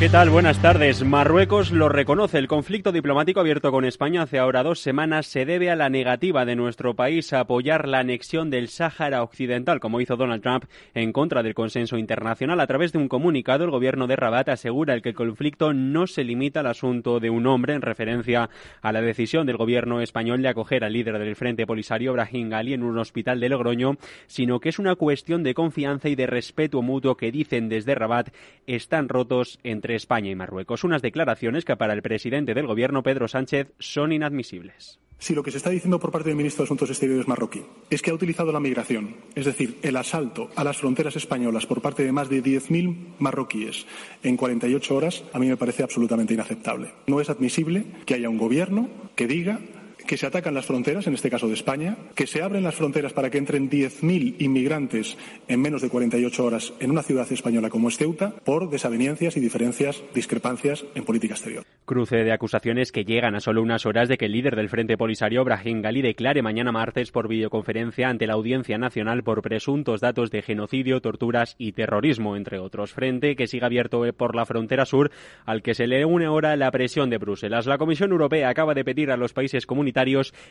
¿Qué tal? Buenas tardes. Marruecos lo reconoce. El conflicto diplomático abierto con España hace ahora dos semanas se debe a la negativa de nuestro país a apoyar la anexión del Sáhara Occidental, como hizo Donald Trump, en contra del consenso internacional. A través de un comunicado, el gobierno de Rabat asegura que el conflicto no se limita al asunto de un hombre, en referencia a la decisión del gobierno español de acoger al líder del Frente Polisario, Brahim Gali, en un hospital de Logroño, sino que es una cuestión de confianza y de respeto mutuo que dicen desde Rabat están rotos entre España y Marruecos. Unas declaraciones que para el presidente del Gobierno, Pedro Sánchez, son inadmisibles. Si lo que se está diciendo por parte del ministro de Asuntos Exteriores marroquí es que ha utilizado la migración, es decir, el asalto a las fronteras españolas por parte de más de 10.000 marroquíes en 48 horas, a mí me parece absolutamente inaceptable. No es admisible que haya un gobierno que diga que se atacan las fronteras, en este caso de España, que se abren las fronteras para que entren 10.000 inmigrantes en menos de 48 horas en una ciudad española como es Ceuta por desavenencias y diferencias, discrepancias en política exterior. Cruce de acusaciones que llegan a solo unas horas de que el líder del Frente Polisario, Brahim Gali, declare mañana martes por videoconferencia ante la Audiencia Nacional por presuntos datos de genocidio, torturas y terrorismo, entre otros. Frente que sigue abierto por la frontera sur, al que se le une ahora la presión de Bruselas. La Comisión Europea acaba de pedir a los países comunitarios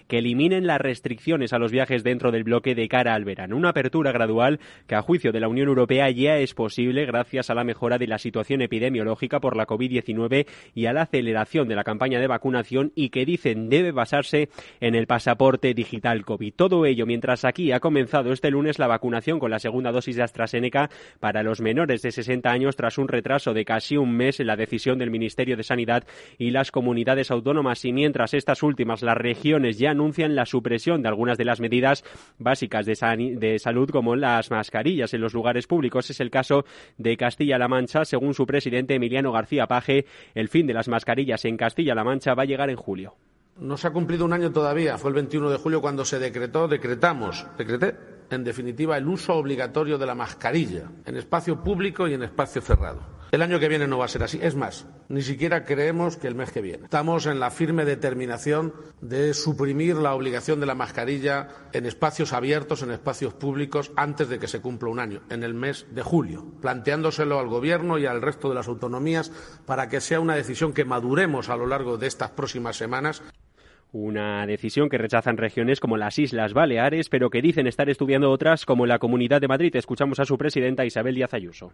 que eliminen las restricciones a los viajes dentro del bloque de cara al verano. Una apertura gradual que, a juicio de la Unión Europea, ya es posible gracias a la mejora de la situación epidemiológica por la COVID-19 y a la aceleración de la campaña de vacunación y que dicen debe basarse en el pasaporte digital COVID. Todo ello mientras aquí ha comenzado este lunes la vacunación con la segunda dosis de AstraZeneca para los menores de 60 años tras un retraso de casi un mes en la decisión del Ministerio de Sanidad y las comunidades autónomas y mientras estas últimas, las regiones ya anuncian la supresión de algunas de las medidas básicas de, de salud como las mascarillas en los lugares públicos. Es el caso de Castilla-La Mancha. Según su presidente Emiliano García Paje, el fin de las mascarillas en Castilla-La Mancha va a llegar en julio. No se ha cumplido un año todavía. Fue el 21 de julio cuando se decretó, decretamos, decreté, en definitiva, el uso obligatorio de la mascarilla en espacio público y en espacio cerrado. El año que viene no va a ser así. Es más, ni siquiera creemos que el mes que viene. Estamos en la firme determinación de suprimir la obligación de la mascarilla en espacios abiertos, en espacios públicos, antes de que se cumpla un año, en el mes de julio, planteándoselo al Gobierno y al resto de las autonomías para que sea una decisión que maduremos a lo largo de estas próximas semanas. Una decisión que rechazan regiones como las Islas Baleares, pero que dicen estar estudiando otras como la Comunidad de Madrid. Escuchamos a su presidenta Isabel Díaz Ayuso.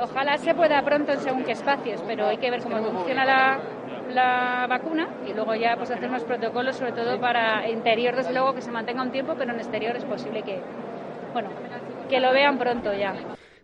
Ojalá se pueda pronto en según qué espacios, pero hay que ver cómo funciona la, vacuna y luego ya pues hacer unos protocolos, sobre todo para interior, desde luego que se mantenga un tiempo, pero en exterior es posible que, bueno, que lo vean pronto ya.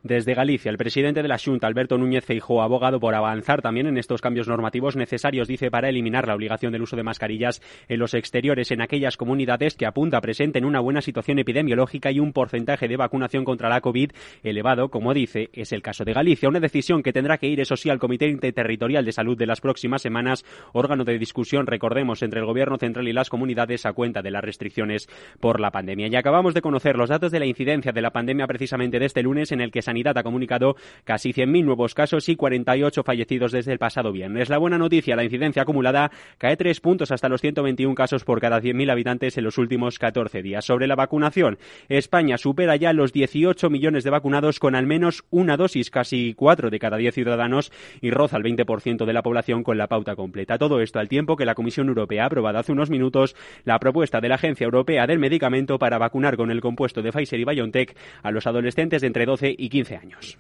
Desde Galicia, el presidente de la Junta, Alberto Núñez Feijóo, abogado por avanzar también en estos cambios normativos necesarios, dice, para eliminar la obligación del uso de mascarillas en los exteriores en aquellas comunidades que apunta presenten una buena situación epidemiológica y un porcentaje de vacunación contra la COVID elevado, como dice, es el caso de Galicia. Una decisión que tendrá que ir, eso sí, al Comité Interterritorial de Salud de las próximas semanas, órgano de discusión, recordemos, entre el Gobierno central y las comunidades a cuenta de las restricciones por la pandemia. Y acabamos de conocer los datos de la incidencia de la pandemia precisamente de este lunes en el que Sanidad ha comunicado casi 100.000 nuevos casos y 48 fallecidos desde el pasado viernes. La buena noticia, la incidencia acumulada cae tres puntos hasta los 121 casos por cada 100.000 habitantes en los últimos 14 días. Sobre la vacunación, España supera ya los 18 millones de vacunados con al menos una dosis, casi 4 de cada 10 ciudadanos y roza el 20% de la población con la pauta completa. Todo esto al tiempo que la Comisión Europea ha aprobado hace unos minutos la propuesta de la Agencia Europea del Medicamento para vacunar con el compuesto de Pfizer y BioNTech a los adolescentes de entre 12 y 15 años.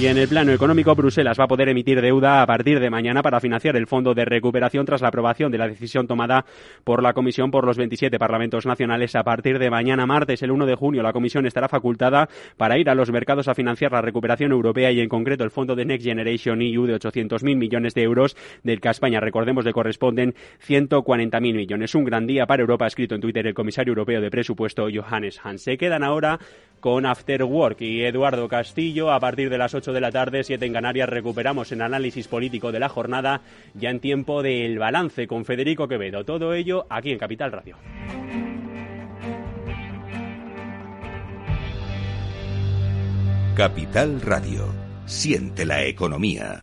Y en el plano económico, Bruselas va a poder emitir deuda a partir de mañana para financiar el Fondo de Recuperación tras la aprobación de la decisión tomada por la Comisión por los 27 parlamentos nacionales. A partir de mañana martes, el 1 de junio, la Comisión estará facultada para ir a los mercados a financiar la recuperación europea y, en concreto, el Fondo de Next Generation EU de 800.000 millones de euros, del que a España, recordemos, le corresponden 140.000 millones. Un gran día para Europa, escrito en Twitter el comisario europeo de presupuesto, Johannes Hahn. Se quedan ahora con After Work y Eduardo Castillo a partir de las 8 de la tarde, 7 en Canarias, recuperamos el análisis político de la jornada ya en tiempo del balance con Federico Quevedo. Todo ello aquí en Capital Radio. Capital Radio. Siente la economía.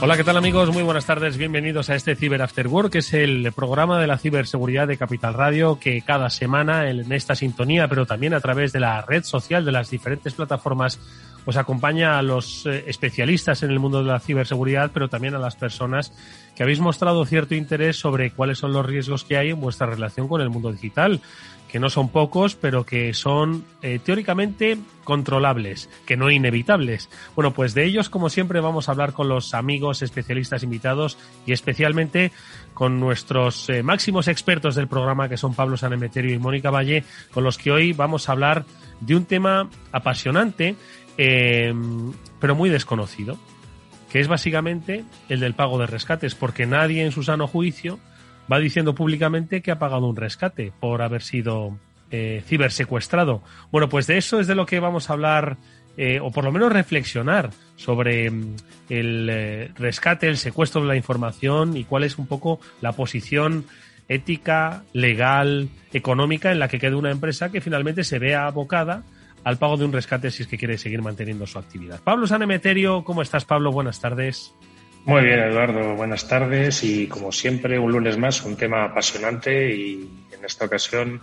Hola, ¿qué tal amigos? Muy buenas tardes, bienvenidos a este Cyber After Work, que es el programa de la ciberseguridad de Capital Radio, que cada semana en esta sintonía, pero también a través de la red social de las diferentes plataformas, os acompaña a los eh, especialistas en el mundo de la ciberseguridad, pero también a las personas que habéis mostrado cierto interés sobre cuáles son los riesgos que hay en vuestra relación con el mundo digital que no son pocos, pero que son eh, teóricamente controlables, que no inevitables. Bueno, pues de ellos, como siempre, vamos a hablar con los amigos especialistas invitados y especialmente con nuestros eh, máximos expertos del programa, que son Pablo Sanemeterio y Mónica Valle, con los que hoy vamos a hablar de un tema apasionante, eh, pero muy desconocido, que es básicamente el del pago de rescates, porque nadie en su sano juicio va diciendo públicamente que ha pagado un rescate por haber sido eh, cibersecuestrado. Bueno, pues de eso es de lo que vamos a hablar, eh, o por lo menos reflexionar sobre mm, el rescate, el secuestro de la información y cuál es un poco la posición ética, legal, económica en la que queda una empresa que finalmente se vea abocada al pago de un rescate si es que quiere seguir manteniendo su actividad. Pablo Sanemeterio, ¿cómo estás, Pablo? Buenas tardes. Muy bien, Eduardo. Buenas tardes y como siempre, un lunes más, un tema apasionante y en esta ocasión,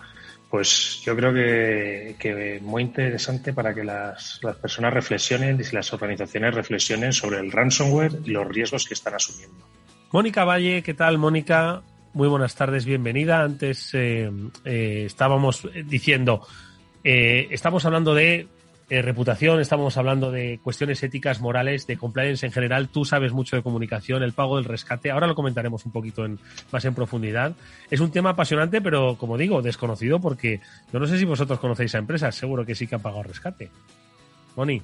pues yo creo que, muy interesante para que las, las, personas reflexionen y las organizaciones reflexionen sobre el ransomware y los riesgos que están asumiendo. Mónica Valle, ¿qué tal, Mónica? Muy buenas tardes, bienvenida. Antes eh, eh, estábamos diciendo, eh, estamos hablando de eh, reputación, estamos hablando de cuestiones éticas, morales, de compliance en general. Tú sabes mucho de comunicación, el pago del rescate. Ahora lo comentaremos un poquito en, más en profundidad. Es un tema apasionante, pero como digo, desconocido porque yo no sé si vosotros conocéis a empresas. Seguro que sí que han pagado rescate. Moni.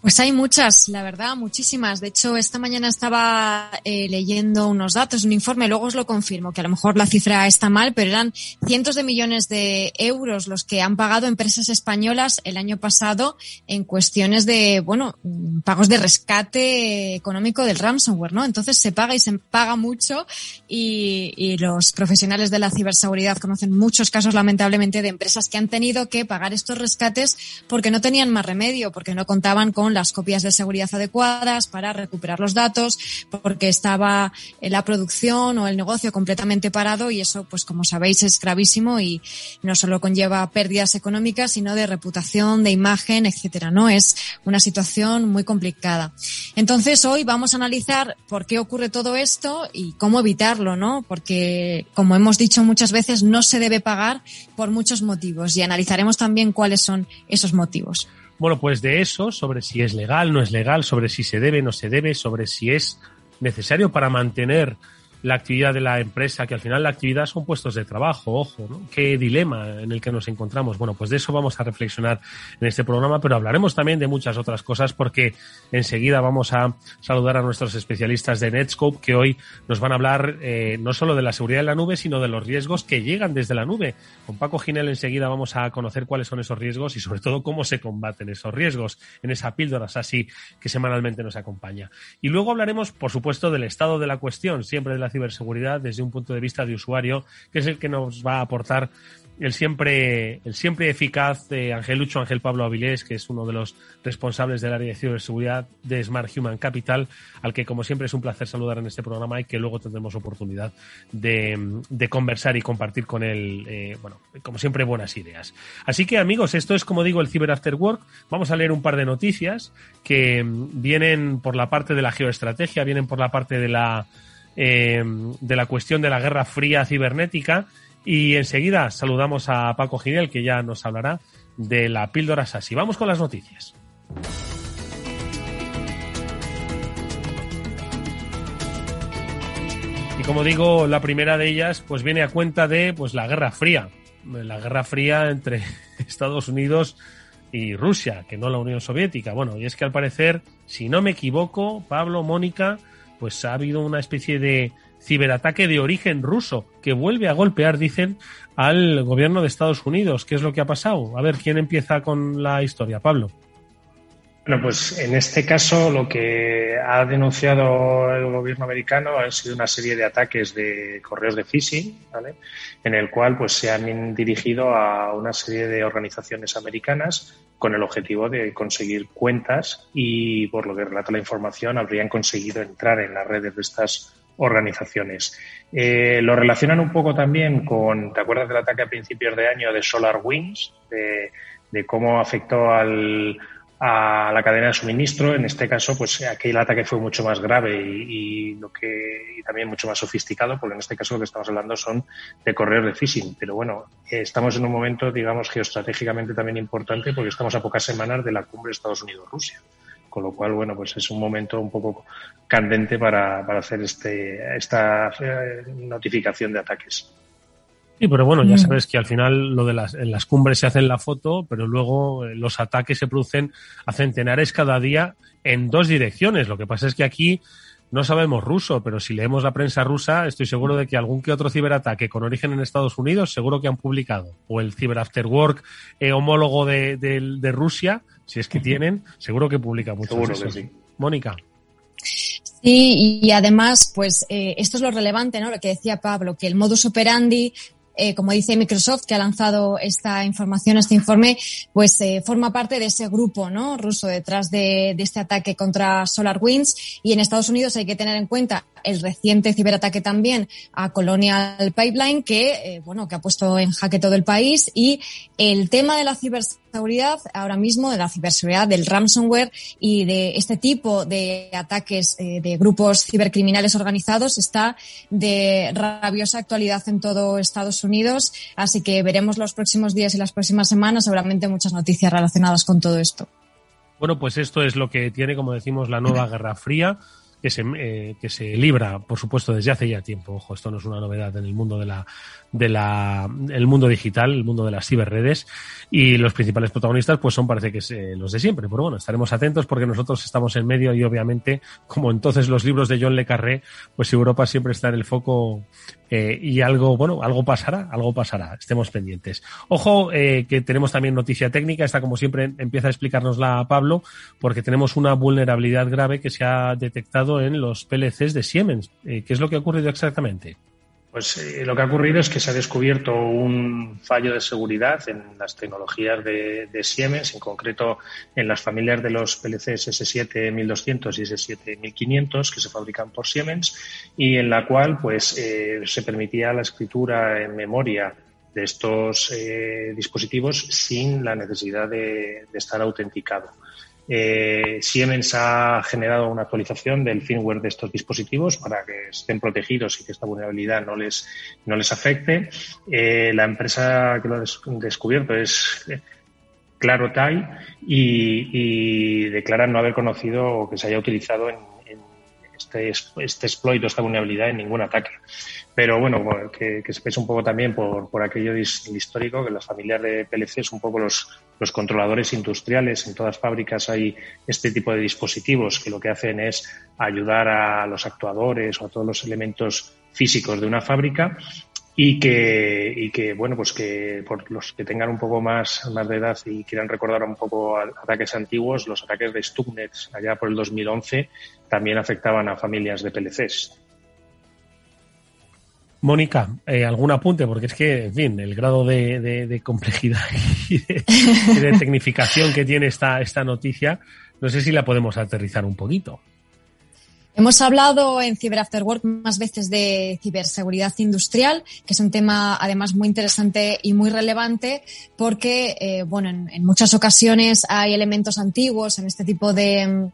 Pues hay muchas, la verdad, muchísimas. De hecho, esta mañana estaba eh, leyendo unos datos, un informe, luego os lo confirmo, que a lo mejor la cifra está mal, pero eran cientos de millones de euros los que han pagado empresas españolas el año pasado en cuestiones de, bueno, pagos de rescate económico del ransomware, ¿no? Entonces se paga y se paga mucho y, y los profesionales de la ciberseguridad conocen muchos casos, lamentablemente, de empresas que han tenido que pagar estos rescates porque no tenían más remedio, porque no contaban con las copias de seguridad adecuadas para recuperar los datos, porque estaba la producción o el negocio completamente parado y eso, pues como sabéis, es gravísimo y no solo conlleva pérdidas económicas, sino de reputación, de imagen, etcétera. No es una situación muy complicada. Entonces, hoy vamos a analizar por qué ocurre todo esto y cómo evitarlo, ¿no? Porque, como hemos dicho muchas veces, no se debe pagar por muchos motivos y analizaremos también cuáles son esos motivos. Bueno, pues de eso, sobre si es legal, no es legal, sobre si se debe, no se debe, sobre si es necesario para mantener la actividad de la empresa, que al final la actividad son puestos de trabajo, ojo, ¿no? Qué dilema en el que nos encontramos. Bueno, pues de eso vamos a reflexionar en este programa, pero hablaremos también de muchas otras cosas porque enseguida vamos a saludar a nuestros especialistas de Netscope que hoy nos van a hablar eh, no solo de la seguridad en la nube, sino de los riesgos que llegan desde la nube. Con Paco Ginel enseguida vamos a conocer cuáles son esos riesgos y sobre todo cómo se combaten esos riesgos en esa píldora así que semanalmente nos acompaña. Y luego hablaremos, por supuesto, del estado de la cuestión, siempre de la ciberseguridad desde un punto de vista de usuario, que es el que nos va a aportar el siempre, el siempre eficaz de Ángel Lucho, Ángel Pablo Avilés, que es uno de los responsables del área de ciberseguridad de Smart Human Capital, al que como siempre es un placer saludar en este programa y que luego tendremos oportunidad de, conversar y compartir con él, eh, bueno, como siempre, buenas ideas. Así que amigos, esto es como digo el Cyber After Work. Vamos a leer un par de noticias que vienen por la parte de la geoestrategia, vienen por la parte de la eh, de la cuestión de la Guerra Fría cibernética. Y enseguida saludamos a Paco Ginel, que ya nos hablará de la píldora SASI. Vamos con las noticias. Y como digo, la primera de ellas pues viene a cuenta de pues la Guerra Fría, la Guerra Fría entre Estados Unidos y Rusia, que no la Unión Soviética. Bueno, y es que al parecer, si no me equivoco, Pablo, Mónica, pues ha habido una especie de ciberataque de origen ruso que vuelve a golpear, dicen, al gobierno de Estados Unidos. ¿Qué es lo que ha pasado? A ver, ¿quién empieza con la historia? Pablo. Bueno, pues en este caso lo que ha denunciado el gobierno americano han sido una serie de ataques de correos de phishing, ¿vale? en el cual pues se han dirigido a una serie de organizaciones americanas con el objetivo de conseguir cuentas y por lo que relata la información habrían conseguido entrar en las redes de estas organizaciones. Eh, lo relacionan un poco también con, ¿te acuerdas del ataque a principios de año de SolarWinds? De, de cómo afectó al, a la cadena de suministro. En este caso, pues aquel ataque fue mucho más grave y, lo que y también mucho más sofisticado, porque en este caso lo que estamos hablando son de correos de phishing. Pero bueno, estamos en un momento, digamos, geoestratégicamente también importante porque estamos a pocas semanas de la cumbre Estados Unidos-Rusia. Con lo cual, bueno, pues es un momento un poco candente para, para hacer este, esta eh, notificación de ataques. Sí, pero bueno, ya mm. sabes que al final lo de las, en las cumbres se hace en la foto, pero luego eh, los ataques se producen a centenares cada día en dos direcciones. Lo que pasa es que aquí no sabemos ruso, pero si leemos la prensa rusa, estoy seguro de que algún que otro ciberataque con origen en Estados Unidos, seguro que han publicado. O el Cyber After Work eh, homólogo de, de, Rusia, si es que tienen, seguro que publica mucho. Seguro que sí. Mónica. Sí, y además, pues eh, esto es lo relevante, ¿no? Lo que decía Pablo, que el modus operandi eh, como dice Microsoft, que ha lanzado esta información, este informe, pues eh, forma parte de ese grupo ¿no? ruso detrás de, de este ataque contra SolarWinds. Y en Estados Unidos hay que tener en cuenta el reciente ciberataque también a Colonial Pipeline, que, eh, bueno, que ha puesto en jaque todo el país. Y el tema de la ciberseguridad, ahora mismo, de la ciberseguridad, del ransomware y de este tipo de ataques eh, de grupos cibercriminales organizados está de rabiosa actualidad en todo Estados Unidos. Así que veremos los próximos días y las próximas semanas seguramente muchas noticias relacionadas con todo esto. Bueno, pues esto es lo que tiene, como decimos, la nueva Guerra Fría que se, eh, que se libra, por supuesto, desde hace ya tiempo. Ojo, esto no es una novedad en el mundo de la, de la, el mundo digital, el mundo de las ciberredes. Y los principales protagonistas, pues son, parece que eh, los de siempre. Pero bueno, estaremos atentos porque nosotros estamos en medio y obviamente, como entonces los libros de John Le Carré, pues Europa siempre está en el foco eh, y algo, bueno, algo pasará, algo pasará. Estemos pendientes. Ojo, eh, que tenemos también noticia técnica. Esta, como siempre, empieza a explicárnosla Pablo, porque tenemos una vulnerabilidad grave que se ha detectado en los PLCs de Siemens. Eh, ¿Qué es lo que ha ocurrido exactamente? Pues eh, lo que ha ocurrido es que se ha descubierto un fallo de seguridad en las tecnologías de, Siemens, en concreto en las familias de los PLCs S7 y S7 que se fabrican por Siemens y en la cual pues eh, se permitía la escritura en memoria de estos eh, dispositivos sin la necesidad de estar autenticado. Eh, Siemens ha generado una actualización del firmware de estos dispositivos para que estén protegidos y que esta vulnerabilidad no les, no les afecte. Eh, la empresa que lo ha descubierto es eh, Clarotay y, y declaran no haber conocido o que se haya utilizado en, este, este exploit o esta vulnerabilidad en ningún ataque. Pero bueno, que, que se pese un poco también por, por aquello histórico, que las familias de PLC son un poco los, los controladores industriales. En todas fábricas hay este tipo de dispositivos que lo que hacen es ayudar a los actuadores o a todos los elementos físicos de una fábrica y que, y que bueno, pues que por los que tengan un poco más, más de edad y quieran recordar un poco ataques antiguos, los ataques de Stuxnet allá por el 2011 también afectaban a familias de PLCs. Mónica, eh, ¿algún apunte? Porque es que, en fin, el grado de, complejidad y de, tecnificación que tiene esta, esta noticia, no sé si la podemos aterrizar un poquito. Hemos hablado en Cyber After Work más veces de ciberseguridad industrial, que es un tema además muy interesante y muy relevante porque, eh, bueno, en, muchas ocasiones hay elementos antiguos en este tipo de,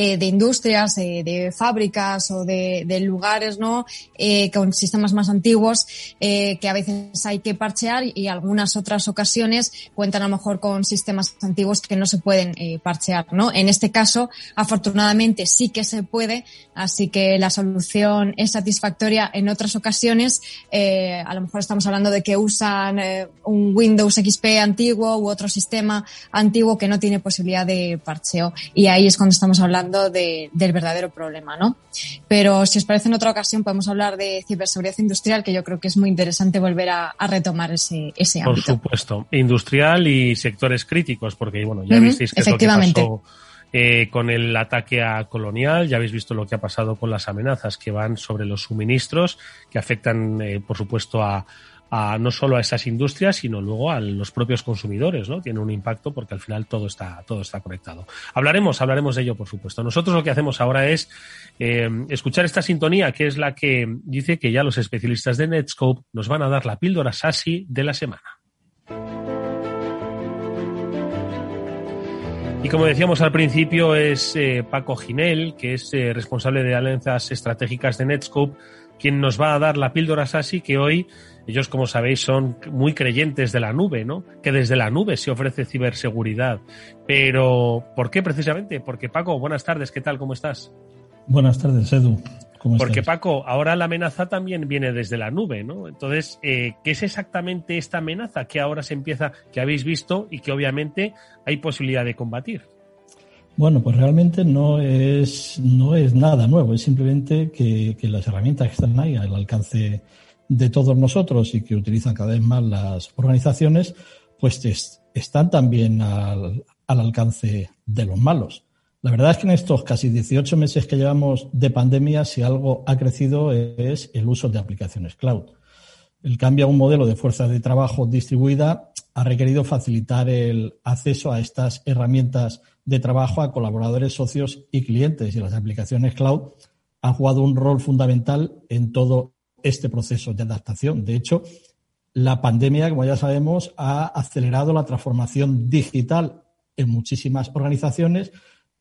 eh, de industrias, de fábricas o de, lugares, ¿no? Eh, con sistemas más antiguos eh, que a veces hay que parchear y algunas otras ocasiones cuentan a lo mejor con sistemas antiguos que no se pueden parchear, ¿no? En este caso, afortunadamente sí que se puede, así que la solución es satisfactoria. En otras ocasiones, a lo mejor estamos hablando de que usan un Windows XP antiguo u otro sistema antiguo que no tiene posibilidad de parcheo. Y ahí es cuando estamos hablando de, del verdadero problema, ¿no? Pero si os parece en otra ocasión podemos hablar de ciberseguridad industrial, que yo creo que es muy interesante volver a, retomar ese, ese ámbito. Por supuesto. Industrial y sectores críticos, porque bueno, ya visteis que es lo que pasó eh, con el ataque a Colonial, ya habéis visto lo que ha pasado con las amenazas que van sobre los suministros, que afectan, eh, por supuesto, a, a, no solo a esas industrias, sino luego a los propios consumidores, ¿no? Tiene un impacto porque al final todo está, todo está conectado. Hablaremos, hablaremos de ello, por supuesto. Nosotros lo que hacemos ahora es eh, escuchar esta sintonía, que es la que dice que ya los especialistas de Netscope nos van a dar la píldora SASI de la semana. Y como decíamos al principio, es eh, Paco Ginel, que es eh, responsable de alianzas estratégicas de Netscope, quien nos va a dar la píldora SASI que hoy ellos, como sabéis, son muy creyentes de la nube, ¿no? Que desde la nube se ofrece ciberseguridad. Pero, ¿por qué precisamente? Porque Paco, buenas tardes, ¿qué tal? ¿Cómo estás? Buenas tardes, Edu. ¿Cómo Porque Paco, ahora la amenaza también viene desde la nube, ¿no? Entonces, eh, ¿qué es exactamente esta amenaza que ahora se empieza, que habéis visto y que obviamente hay posibilidad de combatir? Bueno, pues realmente no es, no es nada nuevo, es simplemente que, que las herramientas que están ahí al alcance de todos nosotros y que utilizan cada vez más las organizaciones, pues están también al, alcance de los malos. La verdad es que en estos casi 18 meses que llevamos de pandemia, si algo ha crecido es el uso de aplicaciones cloud. El cambio a un modelo de fuerza de trabajo distribuida ha requerido facilitar el acceso a estas herramientas de trabajo a colaboradores, socios y clientes. Y las aplicaciones cloud han jugado un rol fundamental en todo este proceso de adaptación. De hecho, la pandemia, como ya sabemos, ha acelerado la transformación digital en muchísimas organizaciones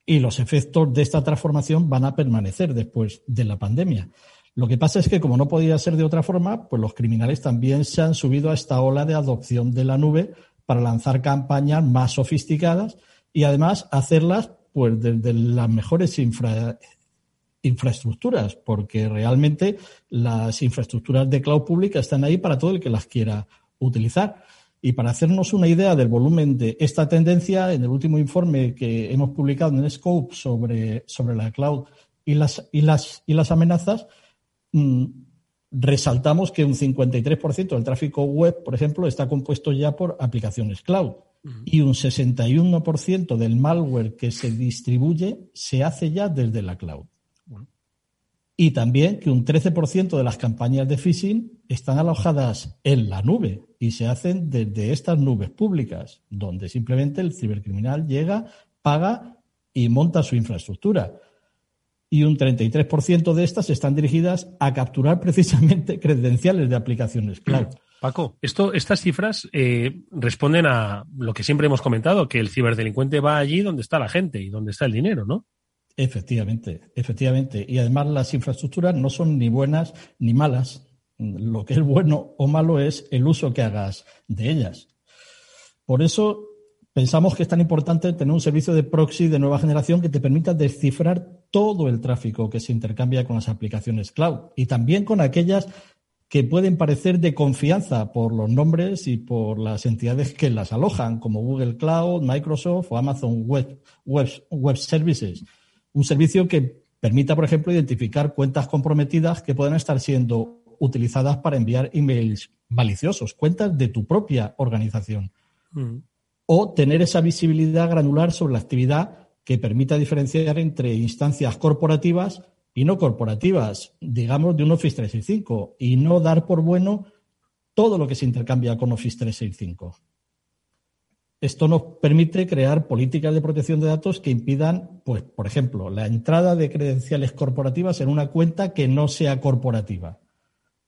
y los efectos de esta transformación van a permanecer después de la pandemia. Lo que pasa es que, como no podía ser de otra forma, pues los criminales también se han subido a esta ola de adopción de la nube para lanzar campañas más sofisticadas y además hacerlas pues desde las mejores infra, infraestructuras, porque realmente las infraestructuras de cloud pública están ahí para todo el que las quiera utilizar. Y para hacernos una idea del volumen de esta tendencia, en el último informe que hemos publicado en Scope sobre, sobre la cloud y las, y las, y las amenazas, mm, resaltamos que un 53% del tráfico web, por ejemplo, está compuesto ya por aplicaciones cloud y un 61% del malware que se distribuye se hace ya desde la cloud. Y también que un 13% de las campañas de phishing están alojadas en la nube y se hacen desde estas nubes públicas, donde simplemente el cibercriminal llega, paga y monta su infraestructura. Y un 33% de estas están dirigidas a capturar precisamente credenciales de aplicaciones cloud. Paco, esto, estas cifras eh, responden a lo que siempre hemos comentado, que el ciberdelincuente va allí donde está la gente y donde está el dinero, ¿no? Efectivamente, efectivamente. Y además las infraestructuras no son ni buenas ni malas. Lo que es bueno o malo es el uso que hagas de ellas. Por eso pensamos que es tan importante tener un servicio de proxy de nueva generación que te permita descifrar todo el tráfico que se intercambia con las aplicaciones cloud y también con aquellas que pueden parecer de confianza por los nombres y por las entidades que las alojan, como Google Cloud, Microsoft o Amazon Web, Web, Web Services un servicio que permita, por ejemplo, identificar cuentas comprometidas que puedan estar siendo utilizadas para enviar emails maliciosos, cuentas de tu propia organización. Mm. O tener esa visibilidad granular sobre la actividad que permita diferenciar entre instancias corporativas y no corporativas, digamos, de un Office 365, y no dar por bueno todo lo que se intercambia con Office 365. Esto nos permite crear políticas de protección de datos que impidan, pues, por ejemplo, la entrada de credenciales corporativas en una cuenta que no sea corporativa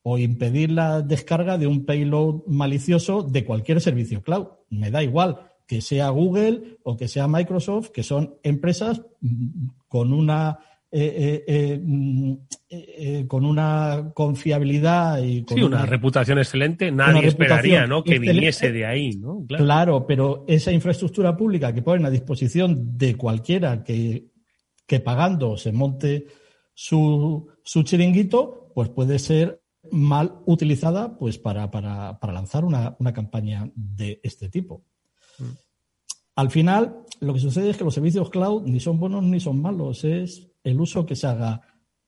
o impedir la descarga de un payload malicioso de cualquier servicio cloud. Me da igual que sea Google o que sea Microsoft, que son empresas mm, con una eh, eh, mm, con una confiabilidad y con una, reputación excelente, nadie esperaría ¿no? que viniese de ahí. ¿no? Claro. pero esa infraestructura pública que ponen a disposición de cualquiera que, que pagando se monte su, su chiringuito, pues puede ser mal utilizada pues para, para, para lanzar una, una, campaña de este tipo. Mm. Al final, lo que sucede es que los servicios cloud ni son buenos ni son malos, es el uso que se haga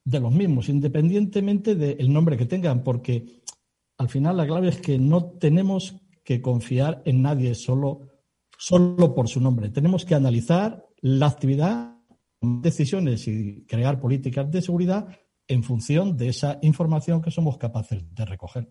de los mismos, independientemente del nombre que tengan, porque al final la clave es que no tenemos que confiar en nadie solo, solo por su nombre. Tenemos que analizar la actividad, decisiones y crear políticas de seguridad en función de esa información que somos capaces de recoger.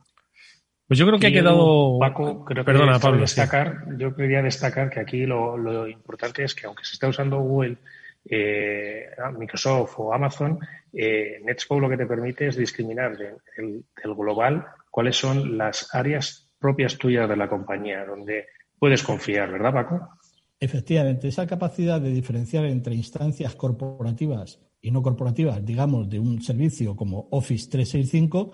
Pues yo creo que ha quedado. Paco, creo Perdona, que Pablo, destacar, yo quería destacar que aquí lo, importante es que aunque se esté usando Google, eh, Microsoft o Amazon, eh, Netscope lo que te permite es discriminar del, global cuáles son las áreas propias tuyas de la compañía, donde puedes confiar, ¿verdad, Paco? Efectivamente, esa capacidad de diferenciar entre instancias corporativas y no corporativas, digamos, de un servicio como Office 365,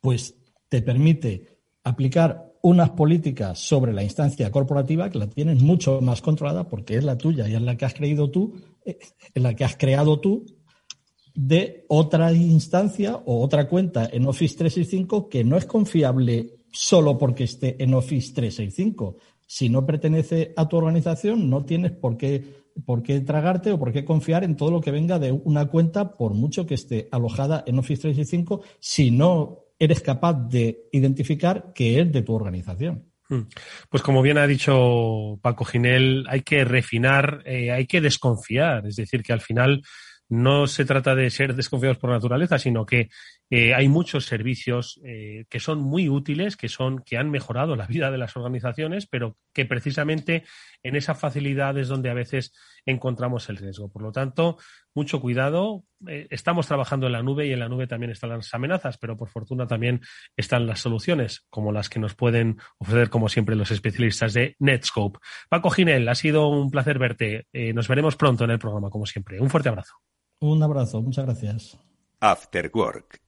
pues te permite aplicar unas políticas sobre la instancia corporativa que la tienes mucho más controlada porque es la tuya y es la que has creído tú, eh, es la que has creado tú de otra instancia o otra cuenta en Office 365 que no es confiable solo porque esté en Office 365. Si no pertenece a tu organización, no tienes por qué por qué tragarte o por qué confiar en todo lo que venga de una cuenta, por mucho que esté alojada en Office 365, si no eres capaz de identificar que es de tu organización. Hmm. Pues como bien ha dicho Paco Ginel, hay que refinar, eh, hay que desconfiar. Es decir, que al final no se trata de ser desconfiados por naturaleza, sino que eh, hay muchos servicios eh, que son muy útiles, que son que han mejorado la vida de las organizaciones, pero que precisamente en esa facilidad es donde a veces encontramos el riesgo. Por lo tanto, mucho cuidado. Eh, estamos trabajando en la nube y en la nube también están las amenazas, pero por fortuna también están las soluciones, como las que nos pueden ofrecer, como siempre, los especialistas de Netscope. Paco Ginel, ha sido un placer verte. nos veremos pronto en el programa, como siempre. Un fuerte abrazo. Un abrazo, muchas gracias. After Work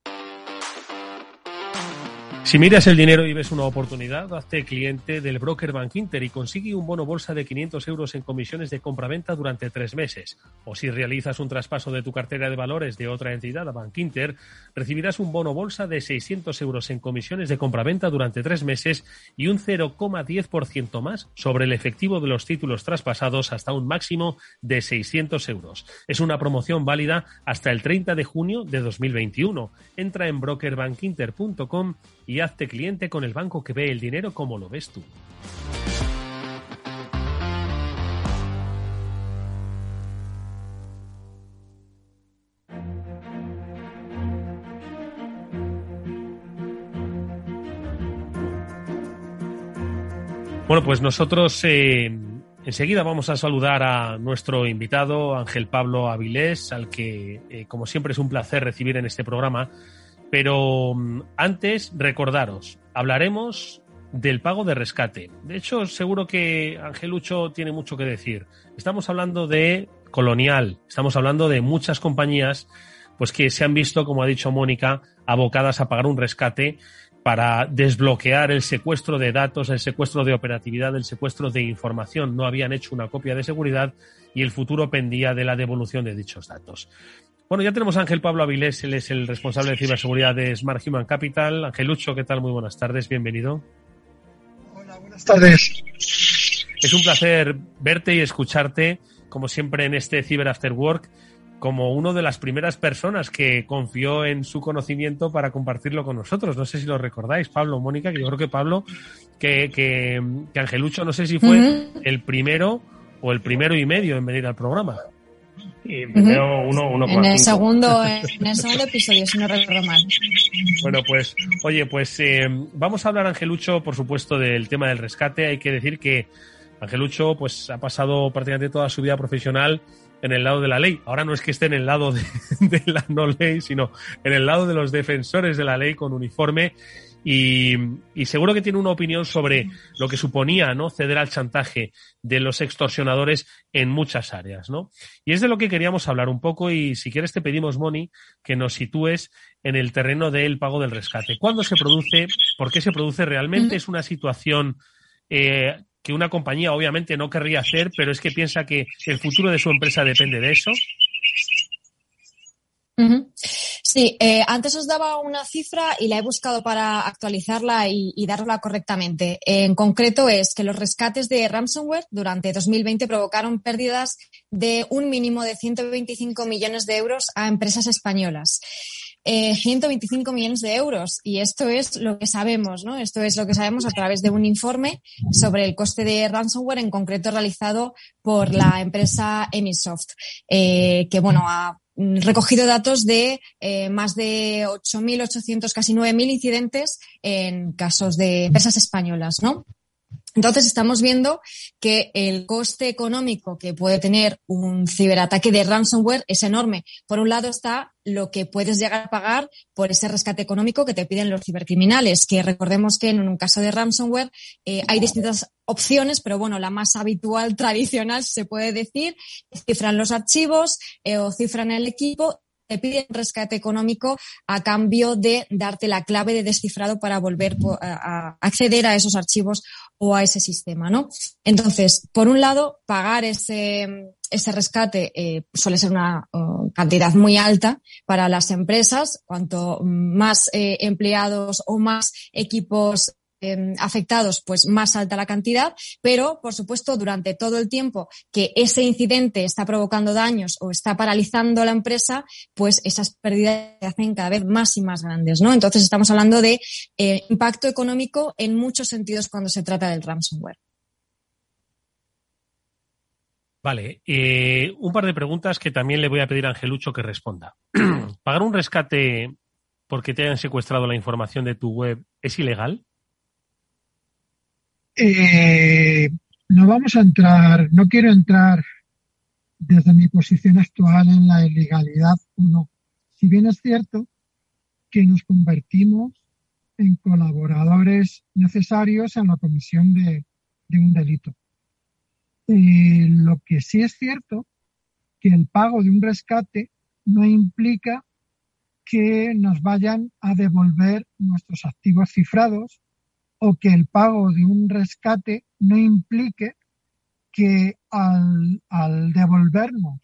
Si miras el dinero y ves una oportunidad, hazte cliente del broker Bank Inter y consigue un bono bolsa de 500 euros en comisiones de compraventa durante tres meses. O si realizas un traspaso de tu cartera de valores de otra entidad a Bank Inter, recibirás un bono bolsa de 600 euros en comisiones de compraventa durante tres meses y un 0,10% más sobre el efectivo de los títulos traspasados hasta un máximo de 600 euros. Es una promoción válida hasta el 30 de junio de 2021. Entra en brokerbankinter.com y hazte cliente con el banco que ve el dinero como lo ves tú. Bueno, pues nosotros eh, enseguida vamos a saludar a nuestro invitado, Ángel Pablo Avilés, al que, eh, como siempre, es un placer recibir en este programa. Pero mm, antes, recordaros, hablaremos del pago de rescate. De hecho, seguro que Angelucho tiene mucho que decir. Estamos hablando de Colonial, estamos hablando de muchas compañías pues que se han visto, como ha dicho Mónica, abocadas a pagar un rescate para desbloquear el secuestro de datos, el secuestro de operatividad, el secuestro de información. No habían hecho una copia de seguridad y el futuro pendía de la devolución de dichos datos. Bueno, ya tenemos a Ángel Pablo Avilés, él es el responsable de ciberseguridad de Smart Human Capital. Ángel Lucho, ¿qué tal? Muy buenas tardes, bienvenido. Hola, buenas tardes. Es un placer verte y escucharte, como siempre, en este Cyber After Work, como una de las primeras personas que confió en su conocimiento para compartirlo con nosotros. No sé si lo recordáis, Pablo, Mónica, que yo creo que Pablo, que, que, que Angelucho, no sé si fue el primero o el primero y medio en venir al programa. Y primero uno, uno en el segundo En el segundo episodio, si no recuerdo mal. Bueno, pues, oye, pues eh, vamos a hablar, Angelucho, por supuesto, del tema del rescate. Hay que decir que Angelucho, pues, ha pasado prácticamente toda su vida profesional en el lado de la ley. Ahora no es que esté en el lado de, de la no ley, sino en el lado de los defensores de la ley con uniforme y, seguro que tiene una opinión sobre lo que suponía no ceder al chantaje de los extorsionadores en muchas áreas, ¿no? Y es de lo que queríamos hablar un poco y si quieres te pedimos, Moni, que nos sitúes en el terreno del pago del rescate. ¿Cuándo se produce? ¿Por qué se produce? ¿Realmente es una situación eh, que una compañía obviamente no querría hacer, pero es que piensa que el futuro de su empresa depende de eso? Sí, eh, antes os daba una cifra y la he buscado para actualizarla y, darla correctamente. En concreto es que los rescates de ransomware durante 2020 provocaron pérdidas de un mínimo de 125 millones de euros a empresas españolas. 125 eh, millones de euros. Y esto es lo que sabemos, ¿no? Esto es lo que sabemos a través de un informe sobre el coste de ransomware, en concreto realizado por la empresa Emisoft, eh, que, bueno, ha recogido datos de eh, más de 8.800, casi 9.000 incidentes en casos de empresas españolas, ¿no? Entonces estamos viendo que el coste económico que puede tener un ciberataque de ransomware es enorme. Por un lado está lo que puedes llegar a pagar por ese rescate económico que te piden los cibercriminales, que recordemos que en un caso de ransomware eh, hay distintas opciones, pero bueno, la más habitual, tradicional, se puede decir, cifran los archivos eh, o cifran el equipo te piden rescate económico a cambio de darte la clave de descifrado para volver a acceder a esos archivos o a ese sistema, ¿no? Entonces, por un lado, pagar ese, ese rescate eh, suele ser una uh, cantidad muy alta para las empresas. Cuanto más eh, empleados o más equipos Em, afectados, pues más alta la cantidad, pero por supuesto durante todo el tiempo que ese incidente está provocando daños o está paralizando la empresa, pues esas pérdidas se hacen cada vez más y más grandes, ¿no? Entonces estamos hablando de eh, impacto económico en muchos sentidos cuando se trata del ransomware. Vale, eh, un par de preguntas que también le voy a pedir a Angelucho que responda. ¿Pagar un rescate porque te hayan secuestrado la información de tu web es ilegal? Eh, no vamos a entrar, no quiero entrar desde mi posición actual en la ilegalidad o no. Si bien es cierto que nos convertimos en colaboradores necesarios en la comisión de, un delito. Eh, lo que sí es cierto que el pago de un rescate no implica que nos vayan a devolver nuestros activos cifrados o que el pago de un rescate no implique que al, devolvernos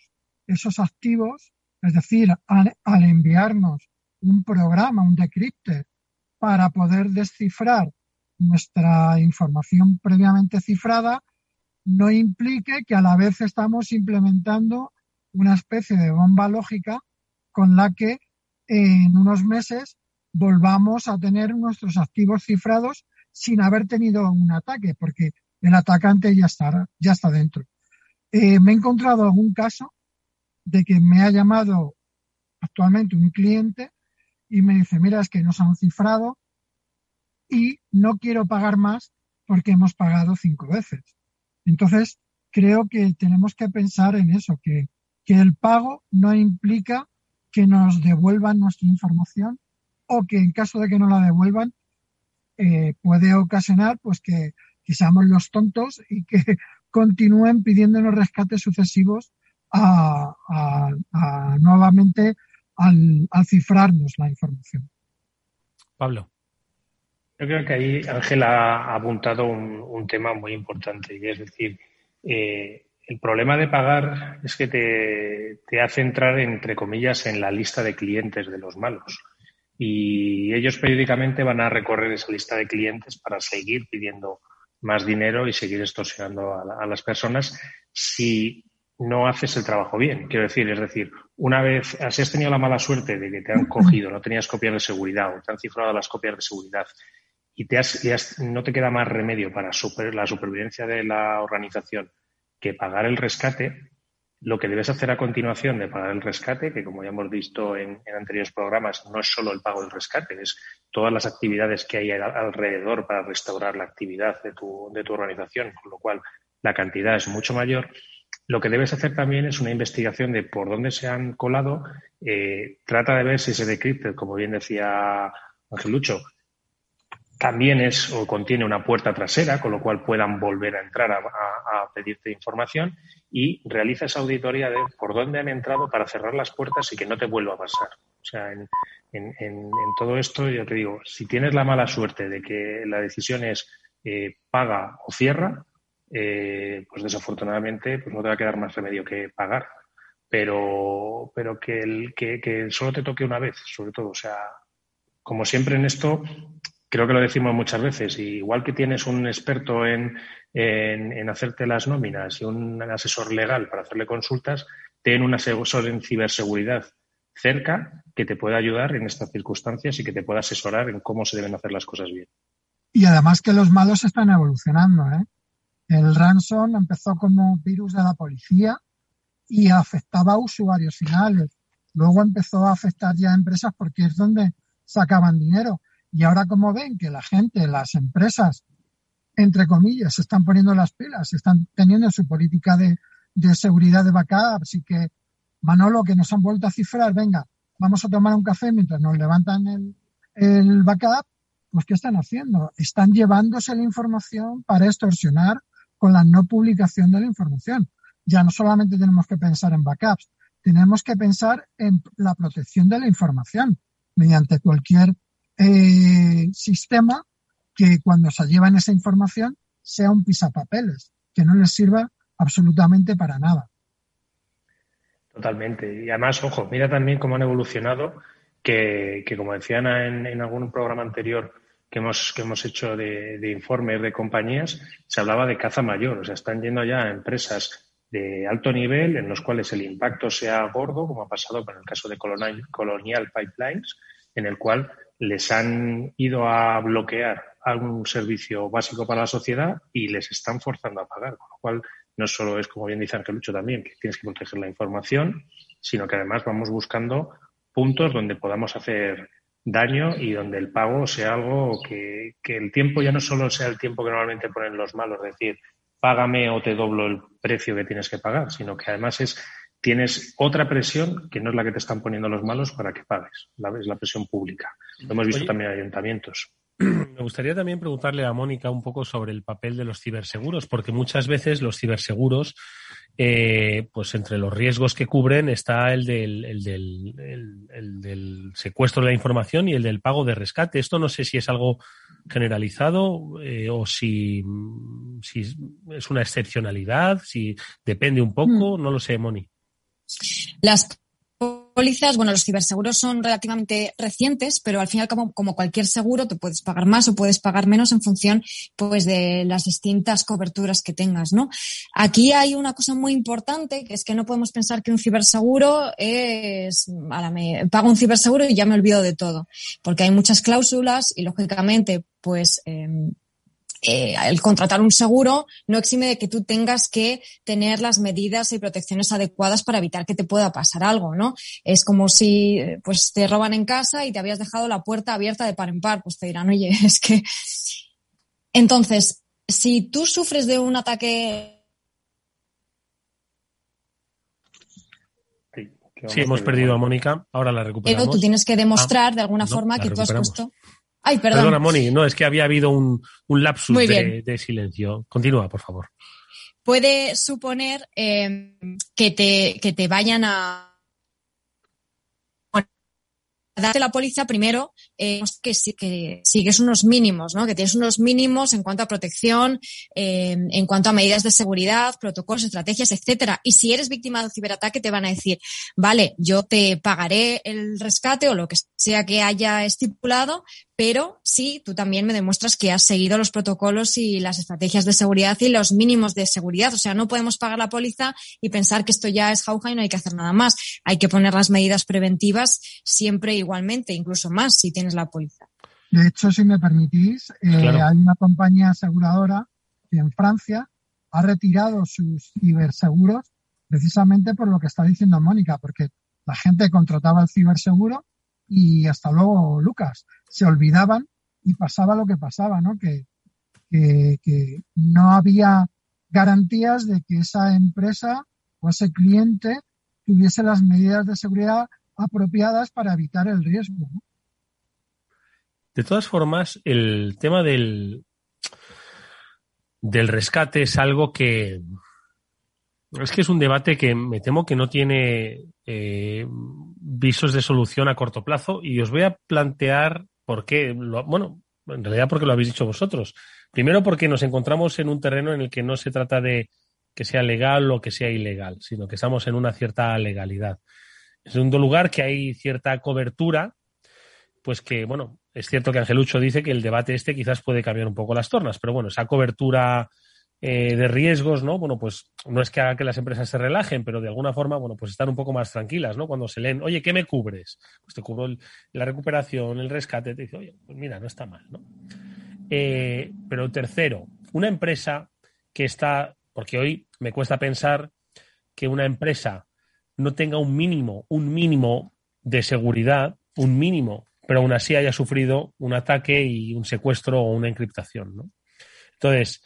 esos activos, es decir, al, enviarnos un programa, un decrypter, para poder descifrar nuestra información previamente cifrada, no implique que a la vez estamos implementando una especie de bomba lógica con la que en unos meses volvamos a tener nuestros activos cifrados sin haber tenido un ataque, porque el atacante ya está, ya está dentro. Eh, me he encontrado algún caso de que me ha llamado actualmente un cliente y me dice, mira, es que nos han cifrado y no quiero pagar más porque hemos pagado cinco veces. Entonces, creo que tenemos que pensar en eso, que, que el pago no implica que nos devuelvan nuestra información o que en caso de que no la devuelvan, eh, puede ocasionar pues que, seamos los tontos y que continúen pidiéndonos rescates sucesivos a, nuevamente al, cifrarnos la información. Pablo. Yo creo que ahí Ángel ha apuntado un, tema muy importante y es decir, eh, el problema de pagar es que te, te hace entrar, entre comillas, en la lista de clientes de los malos y ellos periódicamente van a recorrer esa lista de clientes para seguir pidiendo más dinero y seguir extorsionando a, las personas si no haces el trabajo bien. Quiero decir, es decir, una vez si has tenido la mala suerte de que te han cogido, no tenías copias de seguridad o te han cifrado las copias de seguridad y, te has, no te queda más remedio para super, la supervivencia de la organización que pagar el rescate, lo que debes hacer a continuación de pagar el rescate, que como ya hemos visto en, anteriores programas, no es solo el pago del rescate, es todas las actividades que hay alrededor para restaurar la actividad de tu, de tu organización, con lo cual la cantidad es mucho mayor. Lo que debes hacer también es una investigación de por dónde se han colado. Eh, trata de ver si ese decrypted, como bien decía Ángel Lucho, también es o contiene una puerta trasera, con lo cual puedan volver a entrar a, pedirte información y realiza esa auditoría de por dónde han entrado para cerrar las puertas y que no te vuelva a pasar. O sea, en, todo esto, yo te digo, si tienes la mala suerte de que la decisión es eh, paga o cierra, eh, pues desafortunadamente pues no te va a quedar más remedio que pagar. Pero, pero que, el, que, que solo te toque una vez, sobre todo. O sea, como siempre en esto, creo que lo decimos muchas veces, igual que tienes un experto en, en, hacerte las nóminas y un asesor legal para hacerle consultas, ten un asesor en ciberseguridad cerca que te pueda ayudar en estas circunstancias y que te pueda asesorar en cómo se deben hacer las cosas bien. Y además que los malos están evolucionando. ¿eh? El ransom empezó como virus de la policía y afectaba a usuarios finales. Luego empezó a afectar ya a empresas porque es donde sacaban dinero. Y ahora como ven que la gente, las empresas, entre comillas, se están poniendo las pilas, están teniendo su política de, seguridad de backup, así que Manolo, que nos han vuelto a cifrar, venga, vamos a tomar un café mientras nos levantan el, el backup, pues ¿qué están haciendo? Están llevándose la información para extorsionar con la no publicación de la información. Ya no solamente tenemos que pensar en backups, tenemos que pensar en la protección de la información mediante cualquier eh, sistema que cuando se llevan esa información sea un pisapapeles, que no les sirva absolutamente para nada. Totalmente. Y además, ojo, mira también cómo han evolucionado, que, como decía Ana en, algún programa anterior que hemos, que hemos hecho de, de, informes de compañías, se hablaba de caza mayor. O sea, están yendo ya a empresas de alto nivel en los cuales el impacto sea gordo, como ha pasado con el caso de Colonial Pipelines, en el cual les han ido a bloquear algún servicio básico para la sociedad y les están forzando a pagar, con lo cual no solo es, como bien dice Angelucho también, que tienes que proteger la información, sino que además vamos buscando puntos donde podamos hacer daño y donde el pago sea algo que, que el tiempo ya no solo sea el tiempo que normalmente ponen los malos, es decir, págame o te doblo el precio que tienes que pagar, sino que además es tienes otra presión que no es la que te están poniendo los malos para que pagues, la, es la presión pública. Lo hemos visto también en ayuntamientos. Me gustaría también preguntarle a Mónica un poco sobre el papel de los ciberseguros, porque muchas veces los ciberseguros, eh, pues entre los riesgos que cubren está el del, el del, el, del, secuestro de la información y el del pago de rescate. Esto no sé si es algo generalizado eh, o si, si, es una excepcionalidad, si depende un poco, mm. no lo sé, Moni. Las pólizas, bueno, los ciberseguros son relativamente recientes, pero al final, como, cualquier seguro, te puedes pagar más o puedes pagar menos en función, pues, de las distintas coberturas que tengas, ¿no? Aquí hay una cosa muy importante, que es que no podemos pensar que un ciberseguro es, a me pago un ciberseguro y ya me olvido de todo, porque hay muchas cláusulas y, lógicamente, pues, eh, eh, el contratar un seguro no exime de que tú tengas que tener las medidas y protecciones adecuadas para evitar que te pueda pasar algo, ¿no? Es como si pues te roban en casa y te habías dejado la puerta abierta de par en par, pues te dirán, oye, es que. Entonces, si tú sufres de un ataque Sí, hemos perdido a Mónica, ahora la recuperamos. Pero tú tienes que demostrar de alguna ah, forma que tú has puesto Ay, perdón. Perdona, Moni, no, es que había habido un, un lapsus de, silencio. Continúa, por favor. Puede suponer eh, que, te, que te vayan a darte la póliza primero eh, que, que, sigues unos mínimos, ¿no? Que tienes unos mínimos en cuanto a protección, eh, en cuanto a medidas de seguridad, protocolos, estrategias, etcétera. Y si eres víctima de un ciberataque, te van a decir, vale, yo te pagaré el rescate o lo que sea que haya estipulado, pero sí, tú también me demuestras que has seguido los protocolos y las estrategias de seguridad y los mínimos de seguridad. O sea, no podemos pagar la póliza y pensar que esto ya es jauja y no hay que hacer nada más. Hay que poner las medidas preventivas siempre igualmente, incluso más si tienes la póliza. De hecho, si me permitís, eh, hay una compañía aseguradora que en Francia ha retirado sus ciberseguros precisamente por lo que está diciendo Mónica, porque la gente contrataba el ciberseguro y hasta luego Lucas. Se olvidaban y pasaba lo que pasaba, ¿no? Que, que, no había garantías de que esa empresa o ese cliente tuviese las medidas de seguridad apropiadas para evitar el riesgo. De todas formas, el tema del, del rescate es algo que es que es un debate que me temo que no tiene eh, visos de solución a corto plazo y os voy a plantear por qué. bueno, en realidad porque lo habéis dicho vosotros. Primero porque nos encontramos en un terreno en el que no se trata de que sea legal o que sea ilegal, sino que estamos en una cierta legalidad. En segundo lugar, que hay cierta cobertura, pues que, bueno, es cierto que Angelucho dice que el debate este quizás puede cambiar un poco las tornas, pero bueno, esa cobertura eh, de riesgos, ¿no? Bueno, pues no es que haga que las empresas se relajen, pero de alguna forma, bueno, pues están un poco más tranquilas, ¿no? Cuando se leen, oye, ¿qué me cubres? Pues te cubro la recuperación, el rescate, te dice, oye, pues mira, no está mal, ¿no? Eh, pero tercero, una empresa que está, porque hoy me cuesta pensar que una empresa no tenga un mínimo, un mínimo de seguridad, un mínimo, pero aún así haya sufrido un ataque y un secuestro o una encriptación, ¿no? Entonces,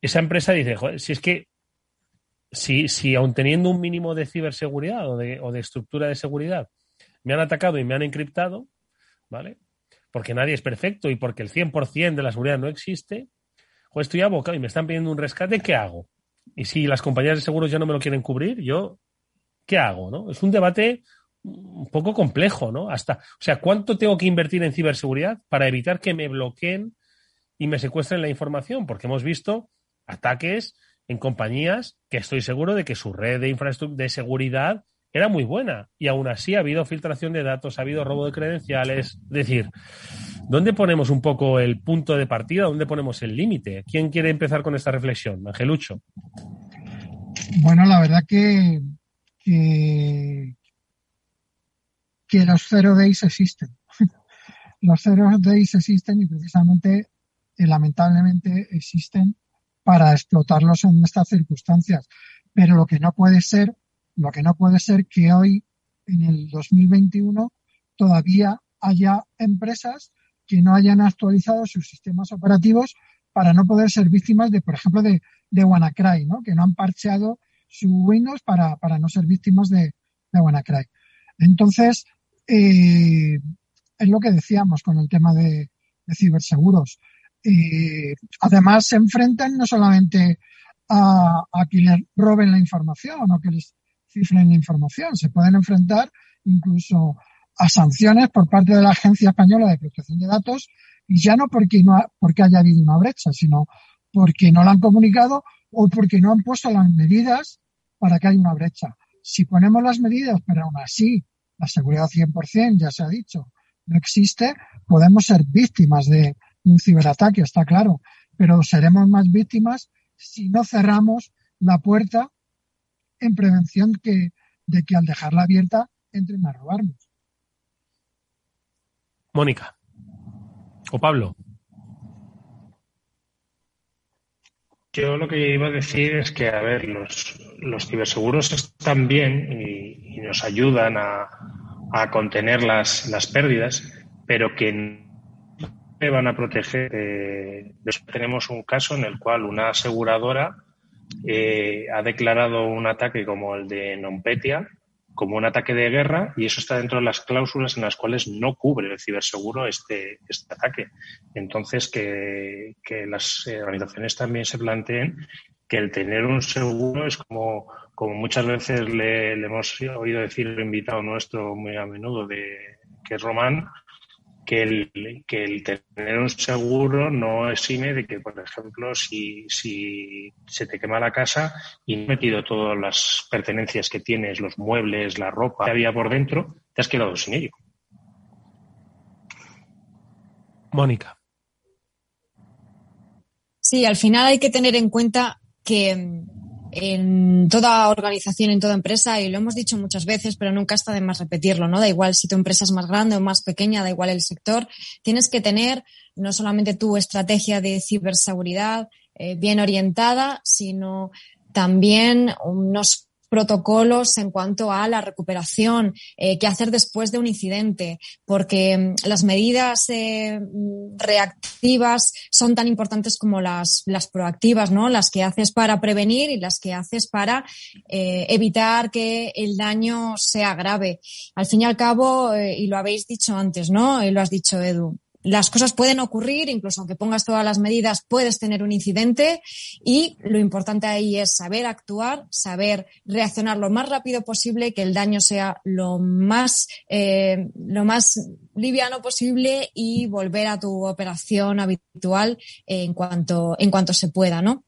esa empresa dice, si es que si, si aun teniendo un mínimo de ciberseguridad o de, o de estructura de seguridad, me han atacado y me han encriptado, ¿vale? porque nadie es perfecto y porque el 100% de la seguridad no existe, o estoy abocado y me están pidiendo un rescate, ¿qué hago? Y si las compañías de seguros ya no me lo quieren cubrir, yo, ¿qué hago? ¿no? Es un debate un poco complejo, ¿no? Hasta, o sea, ¿cuánto tengo que invertir en ciberseguridad para evitar que me bloqueen y me secuestren la información? Porque hemos visto ataques en compañías que estoy seguro de que su red de infraestructura de seguridad era muy buena y aún así ha habido filtración de datos, ha habido robo de credenciales. Es decir, ¿dónde ponemos un poco el punto de partida? ¿Dónde ponemos el límite? ¿Quién quiere empezar con esta reflexión? Angelucho. Bueno, la verdad que, que, los zero days existen. los zero days existen y precisamente, y lamentablemente, existen para explotarlos en estas circunstancias. Pero lo que no puede ser lo que no puede ser que hoy, en el 2021, todavía haya empresas que no hayan actualizado sus sistemas operativos para no poder ser víctimas de, por ejemplo, de, de WannaCry, ¿no? Que no han parcheado su Windows para, para no ser víctimas de, de WannaCry. Entonces, eh, es lo que decíamos con el tema de, de ciberseguros. Eh, además, se enfrentan no solamente a, a que les roben la información o que les cifren la información. Se pueden enfrentar incluso a sanciones por parte de la Agencia Española de Protección de Datos y ya no porque no porque haya habido una brecha, sino porque no la han comunicado o porque no han puesto las medidas para que haya una brecha. Si ponemos las medidas, pero aún así la seguridad 100%, ya se ha dicho, no existe, podemos ser víctimas de un ciberataque, está claro, pero seremos más víctimas si no cerramos la puerta en prevención que, de que al dejarla abierta entren a robarnos. Mónica. O Pablo. Yo lo que iba a decir es que, a ver, los, los ciberseguros están bien y, nos ayudan a, a contener las, las, pérdidas, pero que no van a proteger. Eh, tenemos un caso en el cual una aseguradora eh, ha declarado un ataque como el de Nompetia como un ataque de guerra y eso está dentro de las cláusulas en las cuales no cubre el ciberseguro este, este ataque. Entonces, que, las organizaciones también se planteen que el tener un seguro es como, como muchas veces le hemos oído decir el invitado nuestro muy a menudo, de, que es Román, que el, que el tener un seguro no exime de que, por ejemplo, si, si se te quema la casa y no has metido todas las pertenencias que tienes, los muebles, la ropa que había por dentro, te has quedado sin ello. Mónica. Sí, al final hay que tener en cuenta que en toda organización, en toda empresa, y lo hemos dicho muchas veces, pero nunca está de más repetirlo, ¿no? Da igual si tu empresa es más grande o más pequeña, da igual el sector, tienes que tener no solamente tu estrategia de ciberseguridad eh, bien orientada, sino también unos protocolos en cuanto a la recuperación, eh, qué hacer después de un incidente, porque mm, las medidas eh, reactivas son tan importantes como las, las proactivas, ¿no? Las que haces para prevenir y las que haces para eh, evitar que el daño sea grave. Al fin y al cabo, y lo habéis dicho antes, ¿no? Y lo has dicho Edu, las cosas pueden ocurrir, incluso aunque pongas todas las medidas, puedes tener un incidente y lo importante ahí es saber actuar, saber reaccionar lo más rápido posible, que el daño sea lo más, eh, lo más liviano posible y volver a tu operación habitual en cuanto, en cuanto se pueda, ¿no?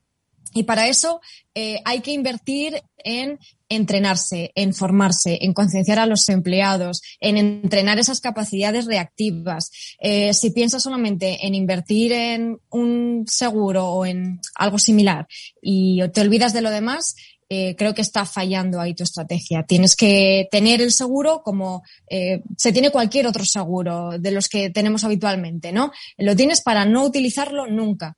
Y para eso eh, hay que invertir en entrenarse, en formarse, en concienciar a los empleados, en entrenar esas capacidades reactivas. Eh, si piensas solamente en invertir en un seguro o en algo similar y te olvidas de lo demás, eh, creo que está fallando ahí tu estrategia. Tienes que tener el seguro como se tiene cualquier otro seguro de los que tenemos habitualmente, ¿no? Lo tienes para no utilizarlo nunca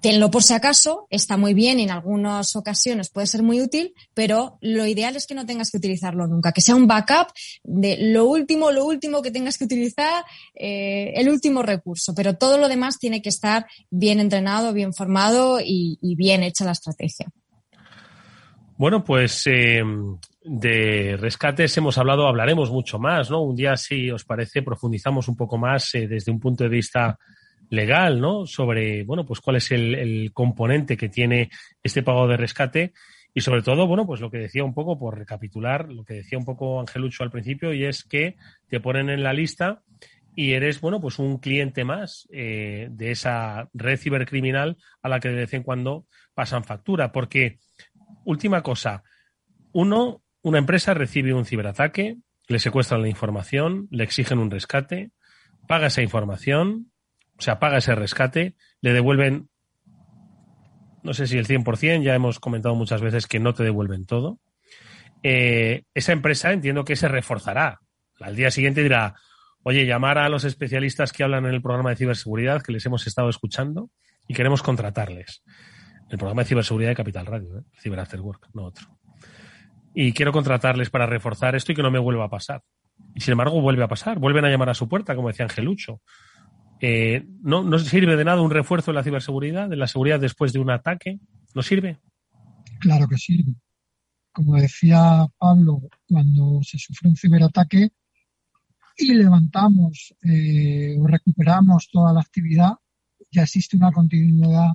tenlo por si acaso, está muy bien, en algunas ocasiones puede ser muy útil, pero lo ideal es que no tengas que utilizarlo nunca, que sea un backup de lo último, lo último que tengas que utilizar, eh, el último recurso, pero todo lo demás tiene que estar bien entrenado, bien formado y, bien hecha la estrategia. Bueno, pues eh, de rescates hemos hablado, hablaremos mucho más, ¿no? Un día, si os parece, profundizamos un poco más eh, desde un punto de vista legal, ¿no? Sobre, bueno, pues cuál es el, componente que tiene este pago de rescate y sobre todo, bueno, pues lo que decía un poco, por recapitular, lo que decía un poco Angelucho al principio, y es que te ponen en la lista y eres, bueno, pues un cliente más eh, de esa red cibercriminal a la que de vez en cuando pasan factura. Porque, última cosa, uno, una empresa recibe un ciberataque, le secuestran la información, le exigen un rescate, paga esa información, o sea, paga ese rescate, le devuelven, no sé si el 100%, ya hemos comentado muchas veces que no te devuelven todo. Eh, esa empresa entiendo que se reforzará. Al día siguiente dirá, oye, llamar a los especialistas que hablan en el programa de ciberseguridad que les hemos estado escuchando y queremos contratarles. El programa de ciberseguridad de Capital Radio, ¿eh? Cyber Work, no otro. Y quiero contratarles para reforzar esto y que no me vuelva a pasar. Y sin embargo, vuelve a pasar. Vuelven a llamar a su puerta, como decía Angelucho. Eh, ¿no, ¿No sirve de nada un refuerzo de la ciberseguridad, de la seguridad después de un ataque? ¿No sirve? Claro que sirve. Como decía Pablo, cuando se sufre un ciberataque y levantamos eh, o recuperamos toda la actividad, ya existe una continuidad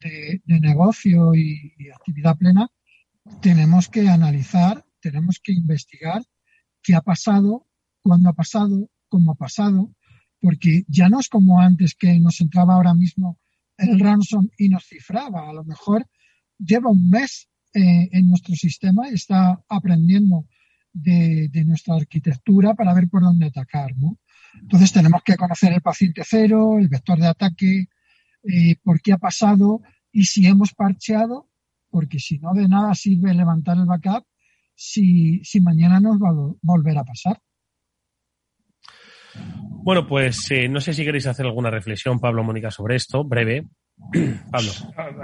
de, negocio y, y actividad plena, tenemos que analizar, tenemos que investigar qué ha pasado, cuándo ha pasado, cómo ha pasado, porque ya no es como antes que nos entraba ahora mismo el ransom y nos cifraba. A lo mejor lleva un mes eh, en nuestro sistema y está aprendiendo de, nuestra arquitectura para ver por dónde atacar. ¿no? Entonces tenemos que conocer el paciente cero, el vector de ataque, eh, por qué ha pasado y si hemos parcheado, porque si no de nada sirve levantar el backup si, si mañana nos va a volver a pasar. Bueno, pues eh, no sé si queréis hacer alguna reflexión, Pablo Mónica, sobre esto, breve. Pablo.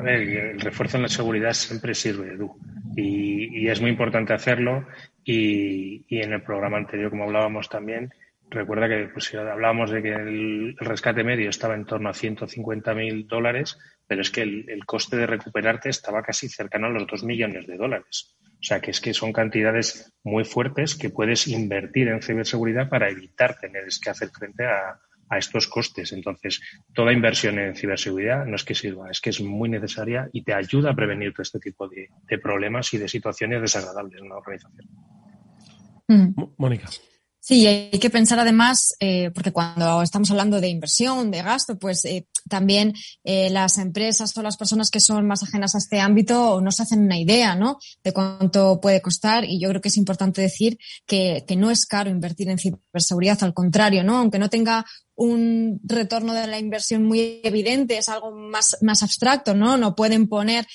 El refuerzo en la seguridad siempre sirve, Edu, y, es muy importante hacerlo. Y, en el programa anterior, como hablábamos también, recuerda que pues, hablábamos de que el, rescate medio estaba en torno a 150.000 dólares, pero es que el, el, coste de recuperarte estaba casi cercano a los 2 millones de dólares. O sea, que es que son cantidades muy fuertes que puedes invertir en ciberseguridad para evitar tener que hacer frente a, estos costes. Entonces, toda inversión en ciberseguridad no es que sirva, es que es muy necesaria y te ayuda a prevenir todo este tipo de, problemas y de situaciones desagradables en una organización. Mm. Mónica. Sí, hay que pensar además, eh, porque cuando estamos hablando de inversión, de gasto, pues eh, también eh, las empresas o las personas que son más ajenas a este ámbito no se hacen una idea, ¿no? De cuánto puede costar y yo creo que es importante decir que, no es caro invertir en ciberseguridad, al contrario, ¿no? Aunque no tenga un retorno de la inversión muy evidente, es algo más abstracto, ¿no? No pueden poner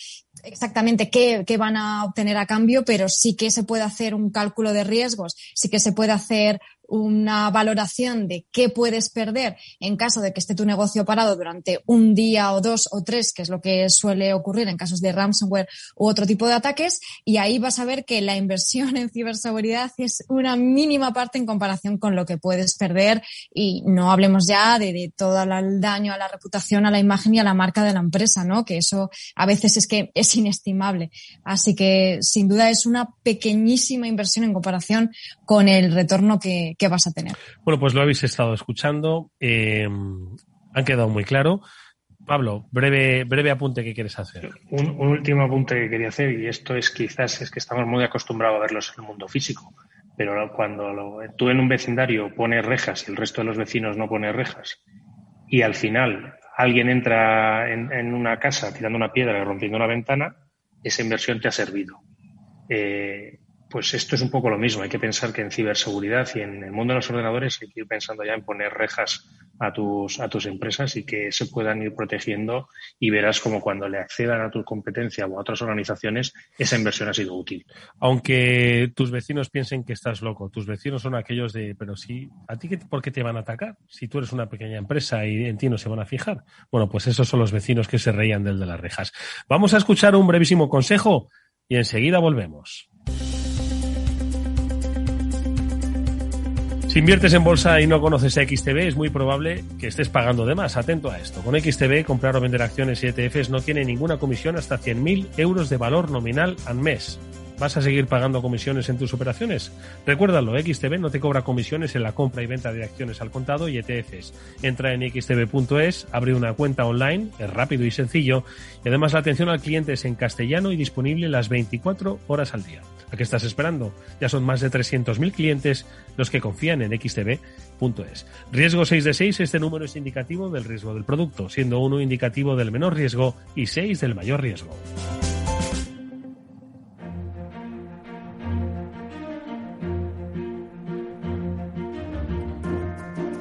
exactamente qué, qué, van a obtener a cambio, pero sí que se puede hacer un cálculo de riesgos, sí que se puede hacer una valoración de qué puedes perder en caso de que esté tu negocio parado durante un día o dos o tres, que es lo que suele ocurrir en casos de ransomware u otro tipo de ataques, y ahí vas a ver que la inversión en ciberseguridad es una mínima parte en comparación con lo que puedes perder y no hablemos ya de, de todo el daño a la reputación, a la imagen y a la marca de la empresa, ¿no? Que eso a veces es que es inestimable. Así que sin duda es una pequeñísima inversión en comparación con el retorno que, que, vas a tener. Bueno, pues lo habéis estado escuchando. Eh, han quedado muy claro. Pablo, breve, breve apunte que quieres hacer. Un, último apunte que quería hacer, y esto es quizás es que estamos muy acostumbrados a verlos en el mundo físico, pero cuando tú en un vecindario pones rejas y el resto de los vecinos no pone rejas, y al final alguien entra en, una casa tirando una piedra y rompiendo una ventana, esa inversión te ha servido. Eh, pues esto es un poco lo mismo. Hay que pensar que en ciberseguridad y en el mundo de los ordenadores hay que ir pensando ya en poner rejas a tus, a tus empresas y que se puedan ir protegiendo y verás como cuando le accedan a tu competencia o a otras organizaciones, esa inversión ha sido útil. Aunque tus vecinos piensen que estás loco, tus vecinos son aquellos de, pero sí, ¿a ti por qué te van a atacar? Si tú eres una pequeña empresa y en ti no se van a fijar. Bueno, pues esos son los vecinos que se reían del de las rejas. Vamos a escuchar un brevísimo consejo y enseguida volvemos. Si inviertes en bolsa y no conoces a XTB, es muy probable que estés pagando de más. Atento a esto. Con XTB, comprar o vender acciones y ETFs no tiene ninguna comisión hasta 100.000 euros de valor nominal al mes. ¿Vas a seguir pagando comisiones en tus operaciones? Recuérdalo, XTB no te cobra comisiones en la compra y venta de acciones al contado y ETFs. Entra en xtb.es, abre una cuenta online, es rápido y sencillo, y además la atención al cliente es en castellano y disponible las 24 horas al día. ¿A qué estás esperando? Ya son más de 300.000 clientes los que confían en xtb.es. Riesgo 6 de 6, este número es indicativo del riesgo del producto, siendo 1 indicativo del menor riesgo y 6 del mayor riesgo.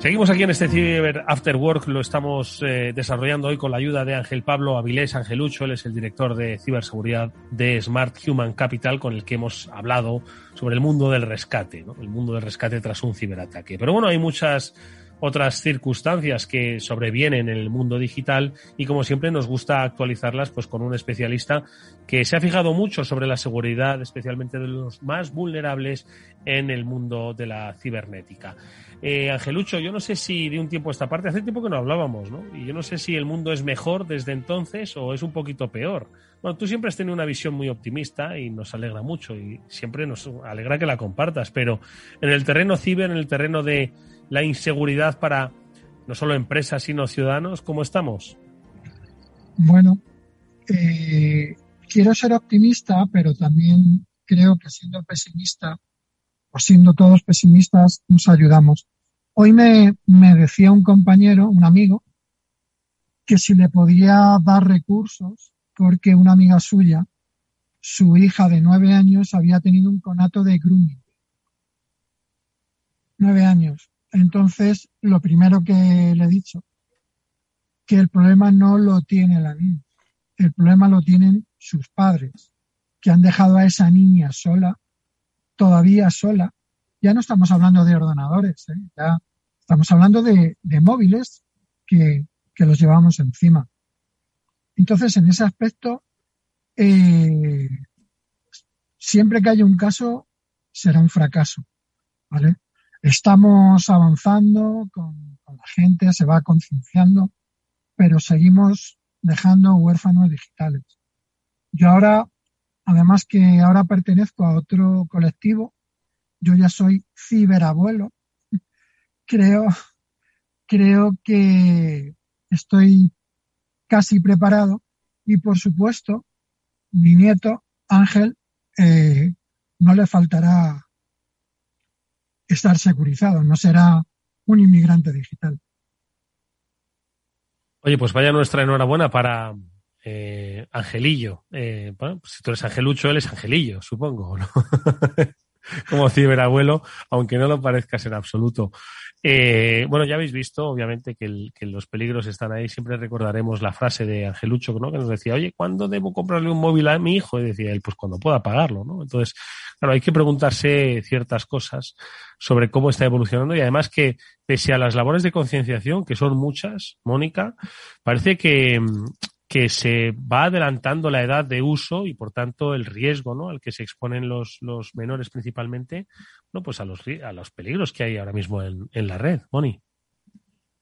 Seguimos aquí en este Cyber After Work, lo estamos eh, desarrollando hoy con la ayuda de Ángel Pablo Avilés Angelucho, él es el director de ciberseguridad de Smart Human Capital, con el que hemos hablado sobre el mundo del rescate, el mundo del rescate tras un ciberataque. Pero bueno, hay muchas otras circunstancias que sobrevienen en el mundo digital y como siempre nos gusta actualizarlas pues con un especialista que se ha fijado mucho sobre la seguridad, especialmente de los más vulnerables en el mundo de la cibernética. Eh, Angelucho, yo no sé si de un tiempo a esta parte, hace tiempo que no hablábamos, ¿no? Y yo no sé si el mundo es mejor desde entonces o es un poquito peor. Bueno, tú siempre has tenido una visión muy optimista y nos alegra mucho y siempre nos alegra que la compartas, pero en el terreno ciber, en el terreno de la inseguridad para no solo empresas, sino ciudadanos, ¿cómo estamos? Bueno, eh, quiero ser optimista, pero también creo que siendo pesimista, o siendo todos pesimistas, nos ayudamos. Hoy me, me decía un compañero, un amigo, que si le podía dar recursos porque una amiga suya, su hija de nueve años, había tenido un conato de grooming. Nueve años. Entonces, lo primero que le he dicho, que el problema no lo tiene la niña, el problema lo tienen sus padres, que han dejado a esa niña sola, todavía sola, ya no estamos hablando de ordenadores, ¿eh? ya estamos hablando de, móviles que, los llevamos encima. Entonces, en ese aspecto, eh, siempre que haya un caso, será un fracaso. ¿vale? Estamos avanzando con, la gente, se va concienciando, pero seguimos dejando huérfanos digitales. Yo ahora, además que ahora pertenezco a otro colectivo, yo ya soy ciberabuelo, creo, creo que estoy casi preparado y por supuesto mi nieto Ángel eh, no le faltará estar securizado, no será un inmigrante digital. Oye, pues vaya nuestra enhorabuena para eh, Angelillo. Eh, bueno, pues si tú eres Angelucho, él es Angelillo, supongo. ¿no? como ciberabuelo, aunque no lo parezcas en absoluto. Eh, bueno, ya habéis visto, obviamente, que, los peligros están ahí. Siempre recordaremos la frase de Angelucho, ¿no? Que nos decía, oye, ¿cuándo debo comprarle un móvil a mi hijo? Y decía él, pues cuando pueda pagarlo, ¿no? Entonces, claro, hay que preguntarse ciertas cosas sobre cómo está evolucionando y además que, pese a las labores de concienciación, que son muchas, Mónica, parece que, que se va adelantando la edad de uso y por tanto el riesgo ¿no? al que se exponen los, los menores principalmente, no, pues a los, a los peligros que hay ahora mismo en, en la red, Moni.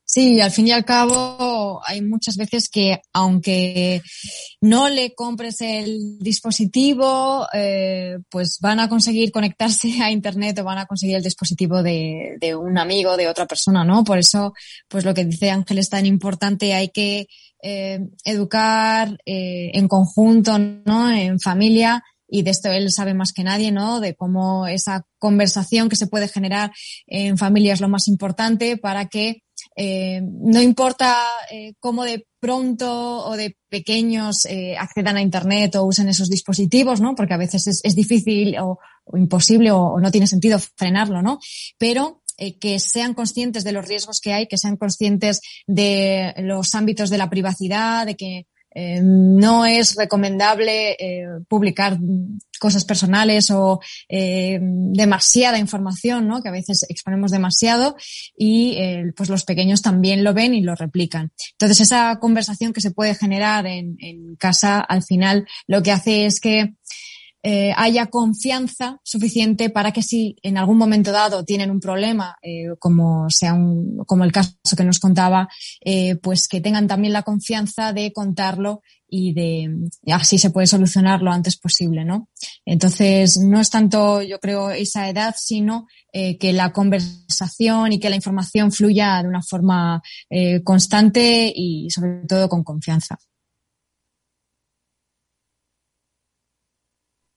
Sí, al fin y al cabo hay muchas veces que aunque no le compres el dispositivo, eh, pues van a conseguir conectarse a Internet o van a conseguir el dispositivo de, de un amigo, de otra persona, ¿no? Por eso, pues lo que dice Ángel es tan importante, hay que eh, educar eh, en conjunto, ¿no? En familia y de esto él sabe más que nadie, ¿no? De cómo esa conversación que se puede generar en familia es lo más importante para que eh, no importa eh, cómo de pronto o de pequeños eh, accedan a Internet o usen esos dispositivos, ¿no? Porque a veces es, difícil o, imposible o, no tiene sentido frenarlo, ¿no? Pero eh, que sean conscientes de los riesgos que hay, que sean conscientes de los ámbitos de la privacidad, de que eh, no es recomendable eh, publicar cosas personales o demasiada información, ¿no? Que a veces exponemos demasiado y pues los pequeños también lo ven y lo replican. Entonces esa conversación que se puede generar en, en casa al final lo que hace es que eh, haya confianza suficiente para que si en algún momento dado tienen un problema, eh, como sea un, como el caso que nos contaba, eh, pues que tengan también la confianza de contarlo y de así se puede solucionar lo antes posible, ¿no? Entonces no es tanto, yo creo, esa edad, sino eh, que la conversación y que la información fluya de una forma eh, constante y sobre todo con confianza.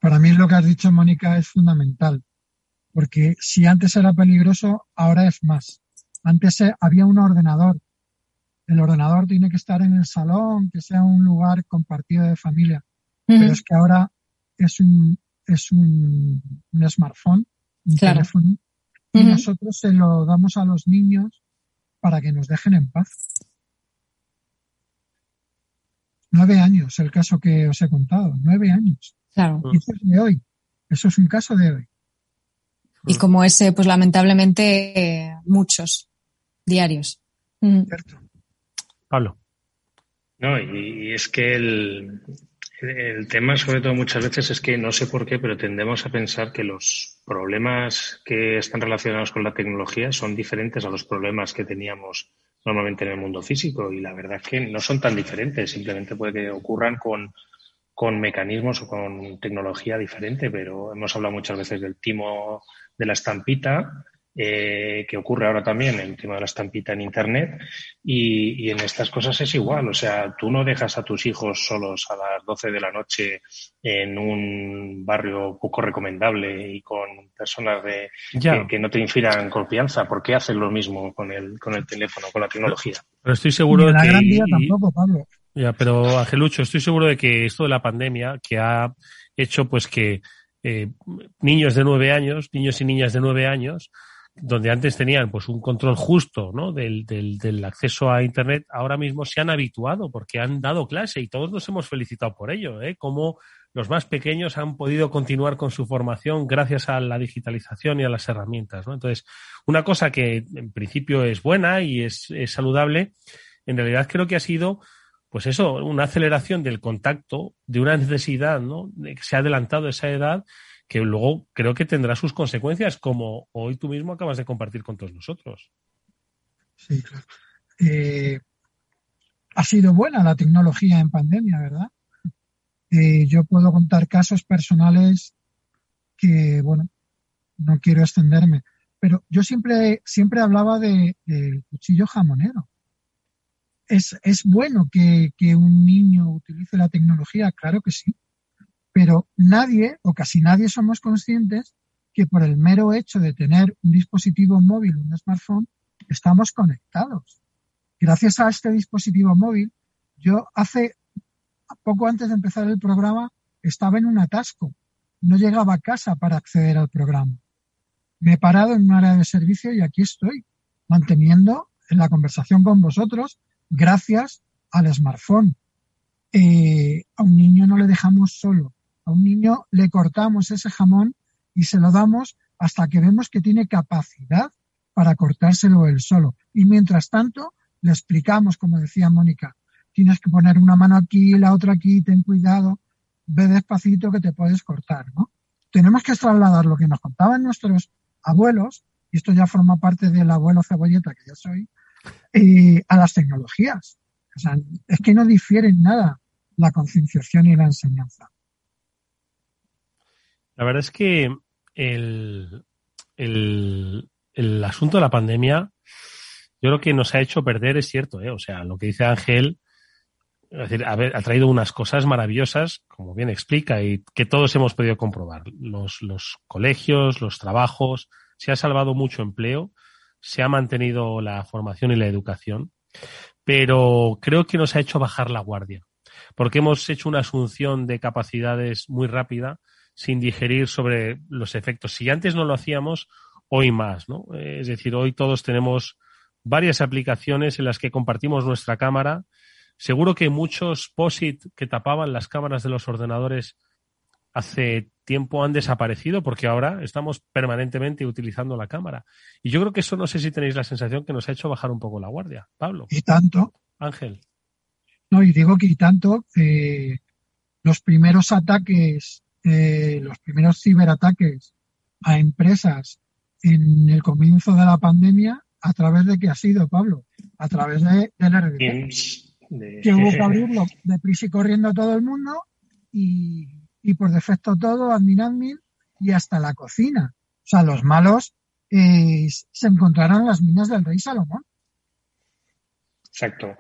Para mí lo que has dicho, Mónica, es fundamental, porque si antes era peligroso, ahora es más. Antes había un ordenador. El ordenador tiene que estar en el salón, que sea un lugar compartido de familia. Uh -huh. Pero es que ahora es un, es un, un smartphone, un claro. teléfono, y uh -huh. nosotros se lo damos a los niños para que nos dejen en paz. Nueve años, el caso que os he contado, nueve años. Claro. Y eso es de hoy. Eso es un caso de hoy. Y como ese, pues lamentablemente, eh, muchos diarios. Mm. Cierto. Pablo. No, y, y es que el, el, tema, sobre todo, muchas veces es que no sé por qué, pero tendemos a pensar que los problemas que están relacionados con la tecnología son diferentes a los problemas que teníamos normalmente en el mundo físico. Y la verdad es que no son tan diferentes. Simplemente puede que ocurran con con mecanismos o con tecnología diferente, pero hemos hablado muchas veces del timo de la estampita, eh, que ocurre ahora también, el tema de la estampita en Internet, y, y, en estas cosas es igual, o sea, tú no dejas a tus hijos solos a las 12 de la noche en un barrio poco recomendable y con personas de, que, que, no te inspiran confianza, ¿por qué haces lo mismo con el, con el teléfono, con la tecnología? Pero estoy seguro de la que... Gran Vía tampoco, Pablo. Ya, pero Angelucho, estoy seguro de que esto de la pandemia que ha hecho pues que eh, niños de nueve años, niños y niñas de nueve años, donde antes tenían pues un control justo ¿no? del, del, del, acceso a internet, ahora mismo se han habituado porque han dado clase y todos nos hemos felicitado por ello, ¿eh? como los más pequeños han podido continuar con su formación gracias a la digitalización y a las herramientas. ¿no? Entonces, una cosa que en principio es buena y es, es saludable, en realidad creo que ha sido pues eso, una aceleración del contacto, de una necesidad, ¿no? Que se ha adelantado esa edad, que luego creo que tendrá sus consecuencias, como hoy tú mismo acabas de compartir con todos nosotros. Sí, claro. Eh, ha sido buena la tecnología en pandemia, ¿verdad? Eh, yo puedo contar casos personales que, bueno, no quiero extenderme, pero yo siempre, siempre hablaba de, del cuchillo jamonero es, es bueno que, que un niño utilice la tecnología, claro que sí, pero nadie o casi nadie somos conscientes que por el mero hecho de tener un dispositivo móvil, un smartphone, estamos conectados. Gracias a este dispositivo móvil, yo hace poco antes de empezar el programa estaba en un atasco. No llegaba a casa para acceder al programa. Me he parado en un área de servicio y aquí estoy, manteniendo la conversación con vosotros gracias al smartphone. Eh, a un niño no le dejamos solo. A un niño le cortamos ese jamón y se lo damos hasta que vemos que tiene capacidad para cortárselo él solo. Y mientras tanto, le explicamos, como decía Mónica, tienes que poner una mano aquí, la otra aquí, ten cuidado, ve despacito que te puedes cortar, ¿no? Tenemos que trasladar lo que nos contaban nuestros abuelos, y esto ya forma parte del abuelo cebolleta que yo soy, eh, a las tecnologías. O sea, es que no difieren nada la concienciación y la enseñanza. La verdad es que el, el, el asunto de la pandemia, yo creo que nos ha hecho perder, es cierto, ¿eh? o sea, lo que dice Ángel, es decir, ha, traído unas cosas maravillosas, como bien explica, y que todos hemos podido comprobar. Los, los colegios, los trabajos, se ha salvado mucho empleo, se ha mantenido la formación y la educación, pero creo que nos ha hecho bajar la guardia, porque hemos hecho una asunción de capacidades muy rápida sin digerir sobre los efectos. Si antes no lo hacíamos, hoy más, ¿no? Es decir, hoy todos tenemos varias aplicaciones en las que compartimos nuestra cámara. Seguro que muchos POSIT que tapaban las cámaras de los ordenadores hace tiempo han desaparecido porque ahora estamos permanentemente utilizando la cámara. Y yo creo que eso no sé si tenéis la sensación que nos ha hecho bajar un poco la guardia. Pablo. Y tanto. Ángel. No, y digo que y tanto, eh, los primeros ataques, eh, los primeros ciberataques a empresas en el comienzo de la pandemia, ¿a través de qué ha sido, Pablo? A través de, del RDP. Que hubo que abrirlo deprisa y corriendo a todo el mundo y, y por defecto todo, admin admin y hasta la cocina. O sea, los malos eh, se encontrarán las minas del rey Salomón. Exacto.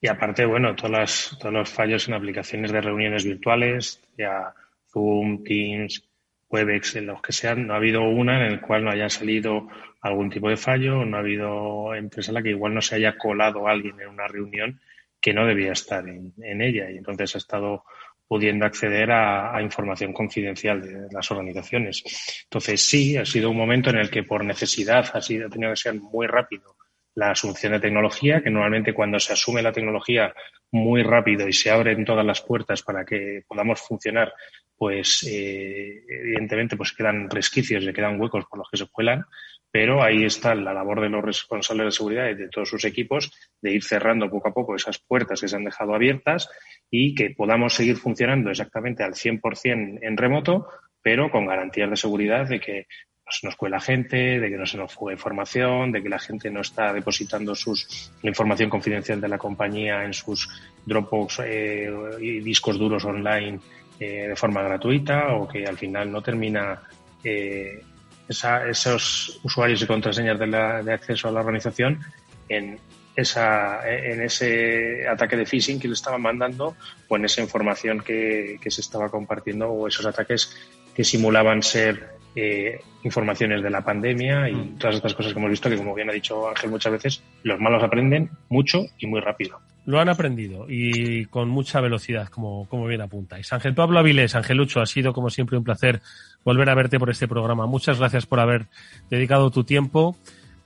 Y aparte, bueno, todas todos los fallos en aplicaciones de reuniones virtuales, ya Zoom, Teams, Webex, en los que sean, no ha habido una en el cual no haya salido algún tipo de fallo, no ha habido empresa en la que igual no se haya colado alguien en una reunión que no debía estar en, ella y entonces ha estado pudiendo acceder a, información confidencial de las organizaciones. Entonces sí, ha sido un momento en el que por necesidad ha, sido, ha tenido que ser muy rápido la asunción de tecnología, que normalmente cuando se asume la tecnología muy rápido y se abren todas las puertas para que podamos funcionar, pues eh, evidentemente pues quedan resquicios y quedan huecos por los que se cuelan, pero ahí está la labor de los responsables de seguridad y de todos sus equipos de ir cerrando poco a poco esas puertas que se han dejado abiertas y que podamos seguir funcionando exactamente al 100% en remoto, pero con garantías de seguridad de que pues, nos cuela gente, de que no se nos fue información, de que la gente no está depositando sus, la información confidencial de la compañía en sus Dropbox eh, y discos duros online eh, de forma gratuita o que al final no termina eh, esos usuarios y contraseñas de, la, de, acceso a la organización en, esa, en ese ataque de phishing que le estaban mandando o en esa información que, que se estaba compartiendo o esos ataques que simulaban ser eh, informaciones de la pandemia y mm. todas estas cosas que hemos visto que, como bien ha dicho Ángel muchas veces, los malos aprenden mucho y muy rápido. Lo han aprendido y con mucha velocidad, como, como bien apuntáis. Ángel Pablo Avilés, Lucho, ha sido como siempre un placer volver a verte por este programa. Muchas gracias por haber dedicado tu tiempo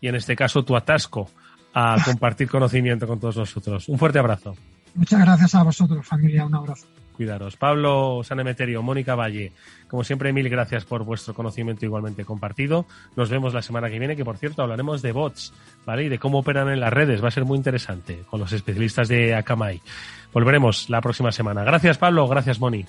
y en este caso tu atasco a compartir conocimiento con todos nosotros. Un fuerte abrazo. Muchas gracias a vosotros, familia. Un abrazo. Cuidaros. Pablo Sanemeterio, Mónica Valle, como siempre, mil gracias por vuestro conocimiento igualmente compartido. Nos vemos la semana que viene, que por cierto hablaremos de bots, ¿vale? Y de cómo operan en las redes. Va a ser muy interesante con los especialistas de Akamai. Volveremos la próxima semana. Gracias, Pablo. Gracias, Moni.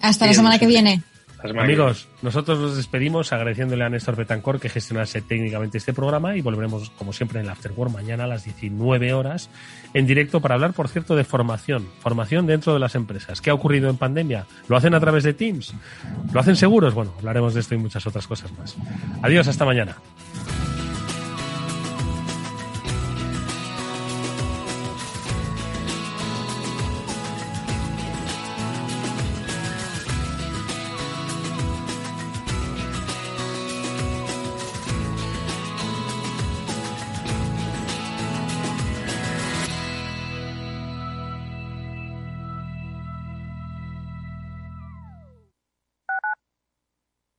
Hasta la semana que viene. Amigos, nosotros nos despedimos agradeciéndole a Néstor Betancor que gestionase técnicamente este programa y volveremos, como siempre, en el Afterworld mañana a las 19 horas en directo para hablar, por cierto, de formación. Formación dentro de las empresas. ¿Qué ha ocurrido en pandemia? ¿Lo hacen a través de Teams? ¿Lo hacen seguros? Bueno, hablaremos de esto y muchas otras cosas más. Adiós, hasta mañana.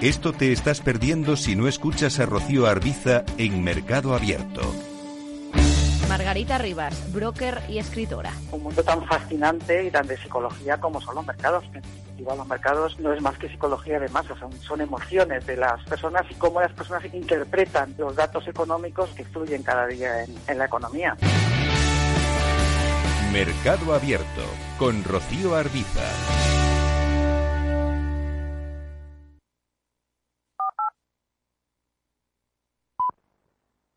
Esto te estás perdiendo si no escuchas a Rocío Arbiza en Mercado Abierto. Margarita Rivas, broker y escritora. Un mundo tan fascinante y tan de psicología como son los mercados. En los mercados no es más que psicología de masas, son, son emociones de las personas y cómo las personas interpretan los datos económicos que fluyen cada día en, en la economía. Mercado Abierto con Rocío Arbiza.